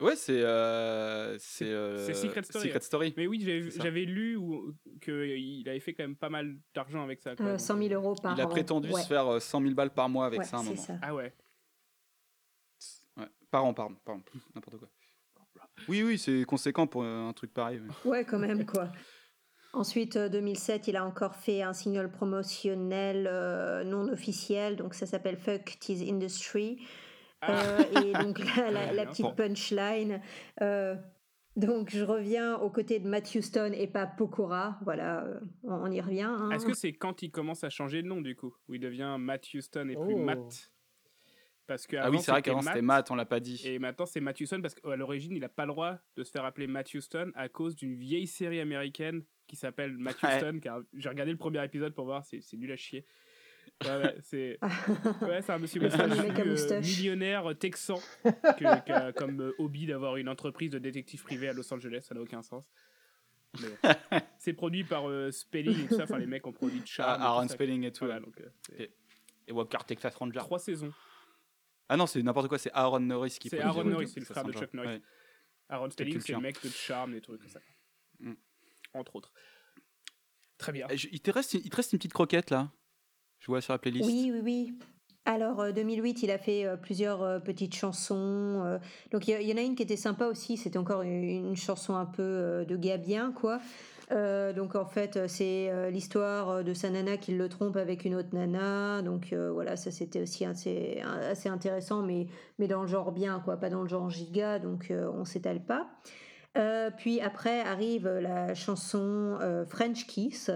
Speaker 2: Ouais, c'est. Euh, c'est euh,
Speaker 1: Secret Story.
Speaker 2: Secret Story.
Speaker 1: Mais oui, j'avais lu qu'il avait fait quand même pas mal d'argent avec ça. Quoi.
Speaker 4: Euh,
Speaker 1: Donc,
Speaker 4: 100 000 euros par
Speaker 2: Il a prétendu
Speaker 4: Ouais.
Speaker 2: se faire euh, 100 000 balles par mois avec
Speaker 4: Ouais,
Speaker 2: ça à un
Speaker 4: c'est
Speaker 2: moment.
Speaker 4: ça.
Speaker 1: Ah ouais.
Speaker 2: Ouais. Par an, pardon. pardon. N'importe quoi. Oui, oui, c'est conséquent pour euh, un truc pareil. mais-
Speaker 4: Ouais, quand même, quoi. Ensuite, euh, 2007, il a encore fait un single promotionnel euh, non officiel, donc ça s'appelle Fuck Tis Industry. Euh, et donc la, la- petite
Speaker 2: Bon.
Speaker 4: punchline, euh, Donc je reviens aux côtés de Matt Houston et pas Pokora. Voilà, euh, on, on y revient. hein.
Speaker 1: Est-ce que c'est quand il commence à changer de nom du coup Où il devient Matt Houston et plus
Speaker 2: Oh.
Speaker 1: Matt? Parce que
Speaker 2: Ah oui, c'est vrai qu'avant, c'était Matt, on l'a pas dit.
Speaker 1: Et maintenant c'est Matt Houston parce qu'à l'origine il n'a pas le droit de se faire appeler Matt Houston à cause d'une vieille série américaine qui s'appelle Matt
Speaker 2: Ouais.
Speaker 1: Houston. car J'ai regardé le premier épisode pour voir, c'est c'est nul à chier. Ouais, ouais, c'est *laughs* ouais, c'est un monsieur
Speaker 4: à
Speaker 1: euh,
Speaker 4: moustache.
Speaker 1: millionnaire euh, texan que- qui a comme euh, hobby d'avoir une entreprise de détective privé à Los Angeles, ça n'a aucun sens. *laughs* C'est produit par euh, Spelling et tout ça, enfin les mecs ont produit Charm.
Speaker 2: Ah,
Speaker 1: et
Speaker 2: Aaron. Spelling et tout.
Speaker 1: Voilà, donc, euh, c'est-
Speaker 2: Et, et Walker Texas Ranger.
Speaker 1: Trois saisons.
Speaker 2: Ah non, c'est n'importe quoi, c'est Aaron Norris qui
Speaker 1: C'est
Speaker 2: produit
Speaker 1: Aaron
Speaker 2: Walker
Speaker 1: Norris, c'est le frère de. Chuck Norris.
Speaker 2: Ouais.
Speaker 1: Aaron Spelling, c'est le mec de Charm, des trucs comme ça.
Speaker 2: Mm.
Speaker 1: Entre autres. Très bien.
Speaker 2: Eh, je- Il te, reste, il te reste une petite croquette là? Je vois sur la playlist.
Speaker 4: Oui, oui, oui. Alors, euh, 2008, il a fait euh, plusieurs euh, petites chansons. euh, donc, il y, en a une qui était sympa aussi. C'était encore une, chanson un peu euh, de gars bien, quoi. Euh, donc, en fait, euh, c'est euh, l'histoire euh, de sa nana qui le trompe avec une autre nana. Donc, euh, voilà, ça c'était aussi assez, assez intéressant, mais, mais dans le genre bien, quoi. Pas dans le genre giga. Donc, euh, on s'étale pas. Euh, puis après arrive la chanson euh, French Kiss.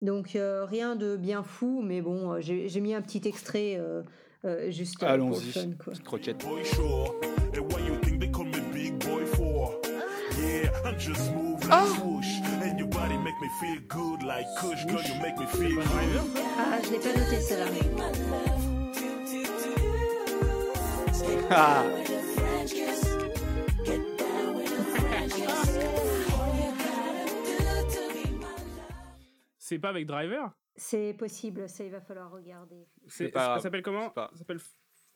Speaker 4: Donc euh, rien de bien fou, mais bon, euh, j'ai j'ai mis un petit extrait euh, euh, juste
Speaker 2: Allons-y, croquette.
Speaker 10: boy sure. And why you think they call
Speaker 1: C'est pas avec Driver?
Speaker 4: C'est possible, ça il va falloir regarder.
Speaker 1: C'est-
Speaker 2: pas
Speaker 1: Ça s'appelle comment Ça s'appelle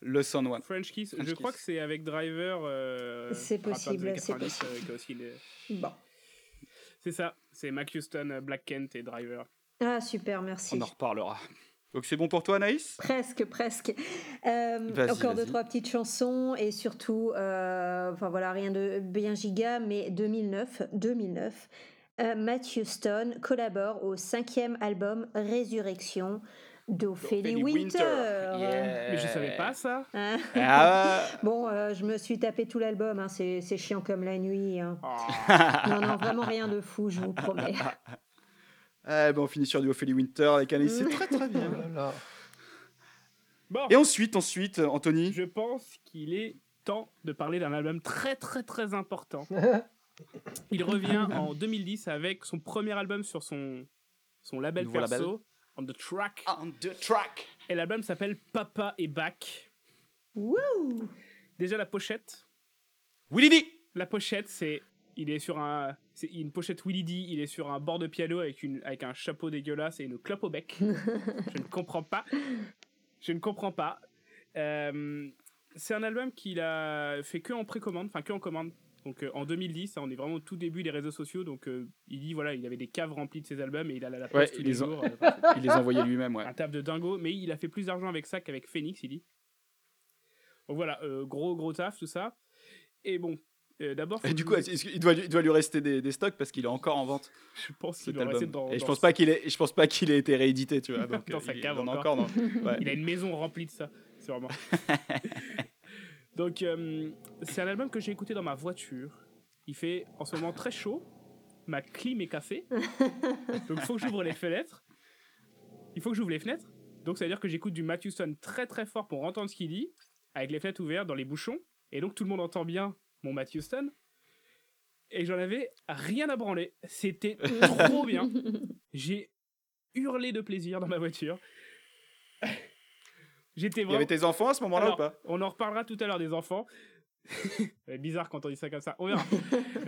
Speaker 2: Le Son One.
Speaker 1: French Kiss.
Speaker 2: French
Speaker 1: je crois
Speaker 2: Kiss.
Speaker 1: que c'est avec Driver. euh,
Speaker 4: C'est possible, c'est
Speaker 1: 90,
Speaker 4: possible.
Speaker 1: euh, aussi les-
Speaker 4: Bon.
Speaker 1: C'est ça. C'est Mac Houston, euh, Black Kent et Driver.
Speaker 4: Ah, super, merci.
Speaker 2: On en reparlera. Donc c'est bon pour toi, Anaïs?
Speaker 4: Presque, presque. Euh,
Speaker 2: Vas-y,
Speaker 4: encore deux, trois petites chansons et surtout, euh, enfin voilà, rien de bien giga, mais 2009, 2009, euh, Matt Houston collabore au cinquième album Résurrection d'Ophélie Winter.
Speaker 1: Winter. Mais je savais pas ça.
Speaker 4: Hein
Speaker 2: Ah. *laughs*
Speaker 4: bon, euh, je me suis tapé tout l'album, hein, c'est c'est chiant comme la nuit. hein. *laughs* non, non, vraiment rien de fou, je vous promets. *laughs*
Speaker 2: Eh ben, on finit sur du Ophélie Winter avec Anaïs, c'est très très bien.
Speaker 1: Bon.
Speaker 2: Et ensuite, ensuite, Anthony
Speaker 1: Je pense qu'il est temps de parler d'un album très très très important. Il revient en 2010 avec son premier album sur son, son label
Speaker 2: Nouveau
Speaker 1: perso,
Speaker 2: label.
Speaker 1: On the Track.
Speaker 2: On the Track.
Speaker 1: Et l'album s'appelle Papa et Back.
Speaker 4: Wouh
Speaker 1: Déjà la pochette.
Speaker 2: Willy D
Speaker 1: La pochette, c'est il est sur un c'est une pochette Willy D, il est sur un bord de piano avec une avec un chapeau dégueulasse et une clope au bec. *laughs* Je ne comprends pas. Je ne comprends pas. Euh, c'est un album qu'il a fait que en précommande, enfin que en commande. Donc euh, en 2010, hein, on est vraiment au tout début des réseaux sociaux. Donc euh, il dit voilà, il avait des caves remplies de ses albums et il allait à la
Speaker 2: Ouais,
Speaker 1: poste tous
Speaker 2: il
Speaker 1: les jours. euh, *laughs* enfin,
Speaker 2: il les envoyait lui-même, ouais.
Speaker 1: un taf de dingo, mais il a fait plus d'argent avec ça qu'avec Phoenix, il dit. Donc voilà, euh, gros gros taf, tout ça. Et bon, euh, d'abord.
Speaker 2: Du coup, qu'il doit, il doit lui rester des, des stocks parce qu'il est encore en vente.
Speaker 1: Je pense qu'il doit rester dans-
Speaker 2: Et je pense pas qu'il ait, je pense pas qu'il ait été réédité, tu vois. *laughs* Donc,
Speaker 1: dans
Speaker 2: euh,
Speaker 1: sa
Speaker 2: il-
Speaker 1: cave
Speaker 2: il en
Speaker 1: encore.
Speaker 2: encore dans- ouais.
Speaker 1: Il a une maison remplie de ça, c'est vraiment. *laughs* Donc euh, c'est un album que j'ai écouté dans ma voiture. Il fait en ce moment très chaud. Ma clim est cassée. *laughs* Donc il faut que j'ouvre les fenêtres. Il faut que j'ouvre les fenêtres. Donc ça veut dire que j'écoute du Matthew Stone très très fort pour entendre ce qu'il dit, avec les fenêtres ouvertes dans les bouchons. Et donc tout le monde entend bien mon Matthew Stone. Et j'en avais rien à branler. C'était *laughs* trop bien. J'ai hurlé de plaisir dans ma voiture. J'étais
Speaker 2: Il y avait tes enfants à ce moment-là
Speaker 1: Alors,
Speaker 2: ou pas
Speaker 1: On en reparlera tout à l'heure des enfants. *laughs* Bizarre quand on dit ça comme ça. On verra. *laughs*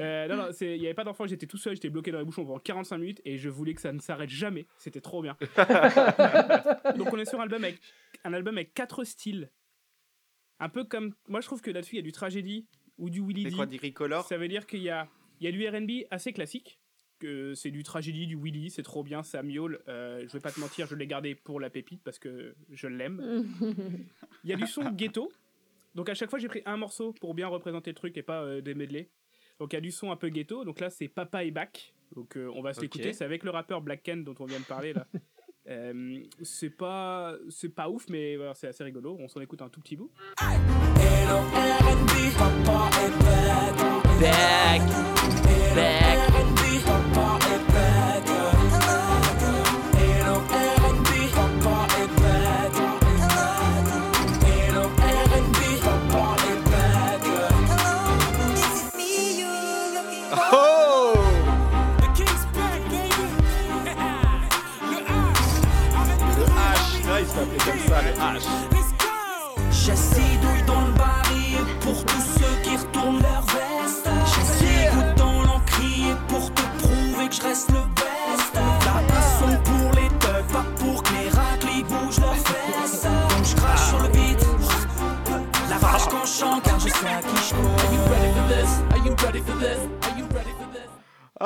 Speaker 1: Euh, non, non, il n'y avait pas d'enfants, j'étais tout seul, j'étais bloqué dans les bouchons pendant 45 minutes et je voulais que ça ne s'arrête jamais. C'était trop bien. *laughs* Donc on est sur un album avec, un album avec quatre styles. Un peu comme. Moi je trouve que là-dessus il y a du tragédie ou du Willy
Speaker 2: C'est quoi, du
Speaker 1: Ça veut dire qu'il y a, il y a du RB assez classique. Que c'est du tragédie, du Willy, c'est trop bien, ça miaule. Euh, je vais pas te mentir, je l'ai gardé pour la pépite parce que je l'aime. *laughs* Il y a du son ghetto. Donc à chaque fois, j'ai pris un morceau pour bien représenter le truc et pas euh, des medley. Donc il y a du son un peu ghetto. Donc là, c'est Papa et Back. Donc euh, on va se l'écouter. C'est avec le rappeur Black Ken dont on vient de parler là. *laughs* Euh, c'est pas c'est pas ouf mais voilà, c'est assez rigolo. On s'en écoute un tout petit bout.
Speaker 5: Back. Back.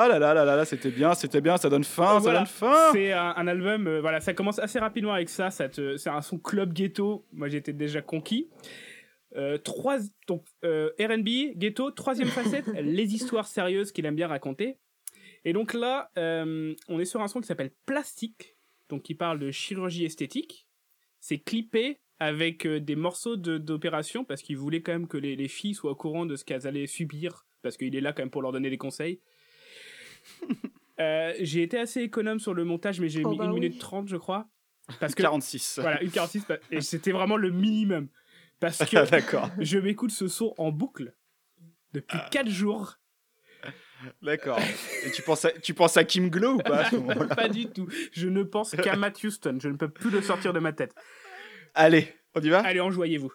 Speaker 2: Ah là là là là là, c'était bien, c'était bien, ça donne faim, ça
Speaker 1: Voilà.
Speaker 2: donne faim.
Speaker 1: C'est un, un album, euh, voilà, ça commence assez rapidement avec ça. c'est un son club ghetto. Moi, j'étais déjà conquis. Euh, trois, donc euh, R&B, ghetto, troisième facette, *laughs* les histoires sérieuses qu'il aime bien raconter. Et donc là, euh, on est sur un son qui s'appelle Plastique, donc qui parle de chirurgie esthétique. C'est clippé avec des morceaux de- d'opération parce qu'il voulait quand même que les, les filles soient au courant de ce qu'elles allaient subir parce qu'il est là quand même pour leur donner des conseils. Euh, j'ai été assez économe sur le montage, mais j'ai
Speaker 4: Oh
Speaker 1: mis
Speaker 4: bah
Speaker 1: 1
Speaker 4: oui.
Speaker 1: minute 30, je crois. Parce que,
Speaker 2: 46.
Speaker 1: Voilà, une 46. pa- Et c'était vraiment le minimum. Parce que *laughs*
Speaker 2: D'accord.
Speaker 1: je m'écoute ce son en boucle depuis 4 jours.
Speaker 2: D'accord. Et tu penses à, tu penses à Kim Glow ou pas à ce *laughs* moment-là
Speaker 1: Pas du tout. Je ne pense qu'à Matt Houston. Je ne peux plus le sortir de ma tête.
Speaker 2: Allez, on y va?
Speaker 1: Allez, enjoyez-vous.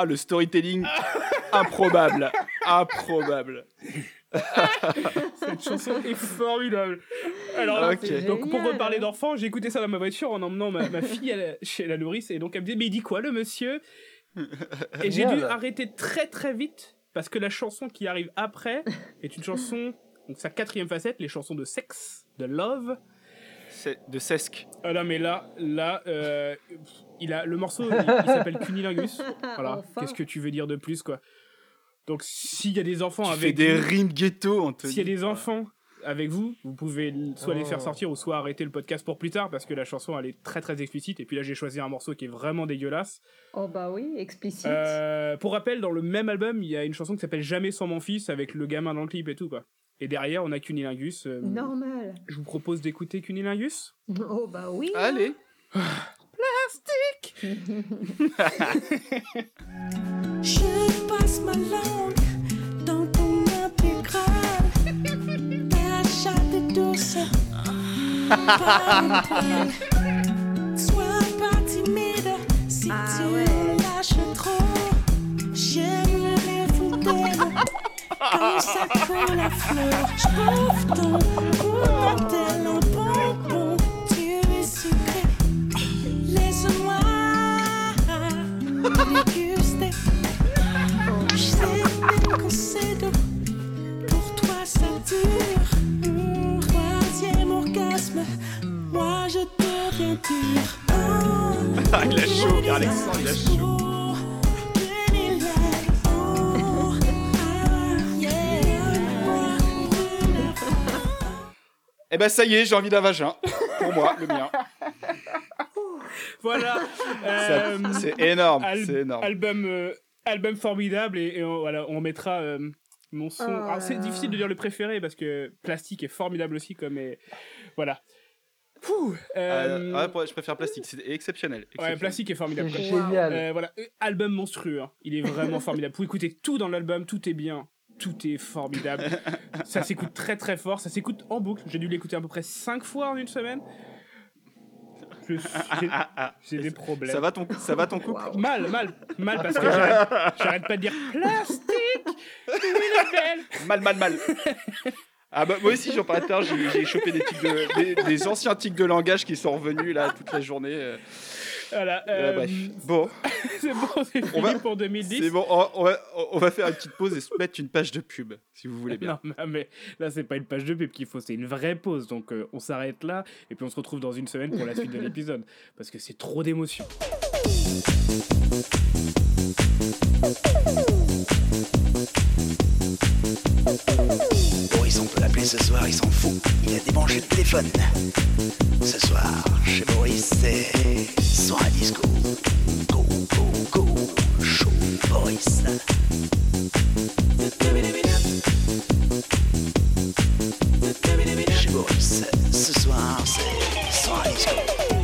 Speaker 1: Ah,
Speaker 5: le
Speaker 2: storytelling improbable. Improbable.
Speaker 1: Cette chanson est formidable. Alors,
Speaker 2: Ok. C'est
Speaker 1: donc pour reparler d'enfants, j'ai écouté ça dans ma voiture en emmenant ma, ma fille à la- chez la nourrice et donc elle me dit mais il dit quoi le monsieur? *laughs* Et j'ai dû arrêter très très vite parce que la chanson qui arrive après est une chanson donc sa quatrième facette, les chansons de sexe, de love.
Speaker 2: De Sesc.
Speaker 1: Ah non mais là là euh, il a le morceau il, il s'appelle *laughs* Cunilingus. Voilà.
Speaker 4: Enfin.
Speaker 1: Qu'est-ce que tu veux dire de plus quoi? Donc s'il y a des enfants
Speaker 2: Tu
Speaker 1: avec
Speaker 2: fais des rimes ghetto, Anthony.
Speaker 1: s'il y a des enfants avec vous, vous pouvez soit les faire
Speaker 9: Oh.
Speaker 1: sortir ou soit arrêter le podcast pour plus tard parce que la chanson elle est très très explicite et puis là j'ai choisi un morceau qui est vraiment dégueulasse.
Speaker 4: Oh bah oui, explicite.
Speaker 1: Euh, pour rappel, dans le même album, il y a une chanson qui s'appelle Jamais sans mon fils avec le gamin dans le clip et tout quoi. Et derrière on a Cunilingus. euh,
Speaker 4: Normal.
Speaker 1: Je vous propose d'écouter Cunilingus.
Speaker 4: Oh bah oui.
Speaker 2: Allez.
Speaker 1: Plastique. *laughs*
Speaker 5: Je passe ma langue Sois pas timide si tu lâches trop. J'aime les fontaines comme ça que la fleur. Je trouve ton goût
Speaker 2: Ah, *laughs* il a chaud, Alexandre, il a chaud. Eh ben ça y est, j'ai envie d'un vagin. Pour moi, le mien. *laughs*
Speaker 1: Voilà. Euh,
Speaker 2: c'est énorme,
Speaker 1: al-
Speaker 2: c'est énorme.
Speaker 1: Album, euh, album formidable et, et on, voilà, on mettra euh, mon son.
Speaker 4: Oh là
Speaker 1: c'est difficile de dire le préféré parce que Plastique est formidable aussi comme est- voilà. Pouh, euh,
Speaker 2: Euh, ah, pour- je préfère plastique, c'est exceptionnel.
Speaker 1: Ouais. Plastique est formidable.
Speaker 9: C'est génial.
Speaker 1: Euh, voilà, album monstrueux. hein. Il est vraiment formidable. Vous écoutez tout dans l'album, tout est bien. Tout est formidable. *laughs* ça s'écoute très très fort. Ça s'écoute en boucle. J'ai dû l'écouter à peu près 5 fois en une semaine. *laughs* J'ai des problèmes.
Speaker 2: Ça va ton, ça va ton couple
Speaker 1: Mal, mal, mal parce que *laughs* j'arrête pas de dire plastique.
Speaker 2: Mal, mal, mal. Ah bah, moi aussi, j'en à l'heure, j'ai chopé des, tics de, des, des anciens tics de langage qui sont revenus là toute la journée. euh.
Speaker 1: Voilà.
Speaker 2: Euh, bref. Bon, *laughs*
Speaker 1: c'est bon, c'est fini
Speaker 2: va-
Speaker 1: pour 2010.
Speaker 2: c'est bon, on, on va, on va faire une petite pause et se mettre une page de pub, si vous voulez bien. *laughs*
Speaker 1: Non, mais là, c'est pas une page de pub qu'il faut, c'est une vraie pause. Donc, euh, on s'arrête là et puis on se retrouve dans une semaine pour la suite de l'épisode. Parce que c'est trop d'émotions.
Speaker 16: Boris, on peut l'appeler ce soir, il s'en fout. Il a débranché le téléphone. Ce soir, chez Boris, c'est soirée disco. Go, go, go, show Boris. Chez Boris, ce soir, c'est soirée disco.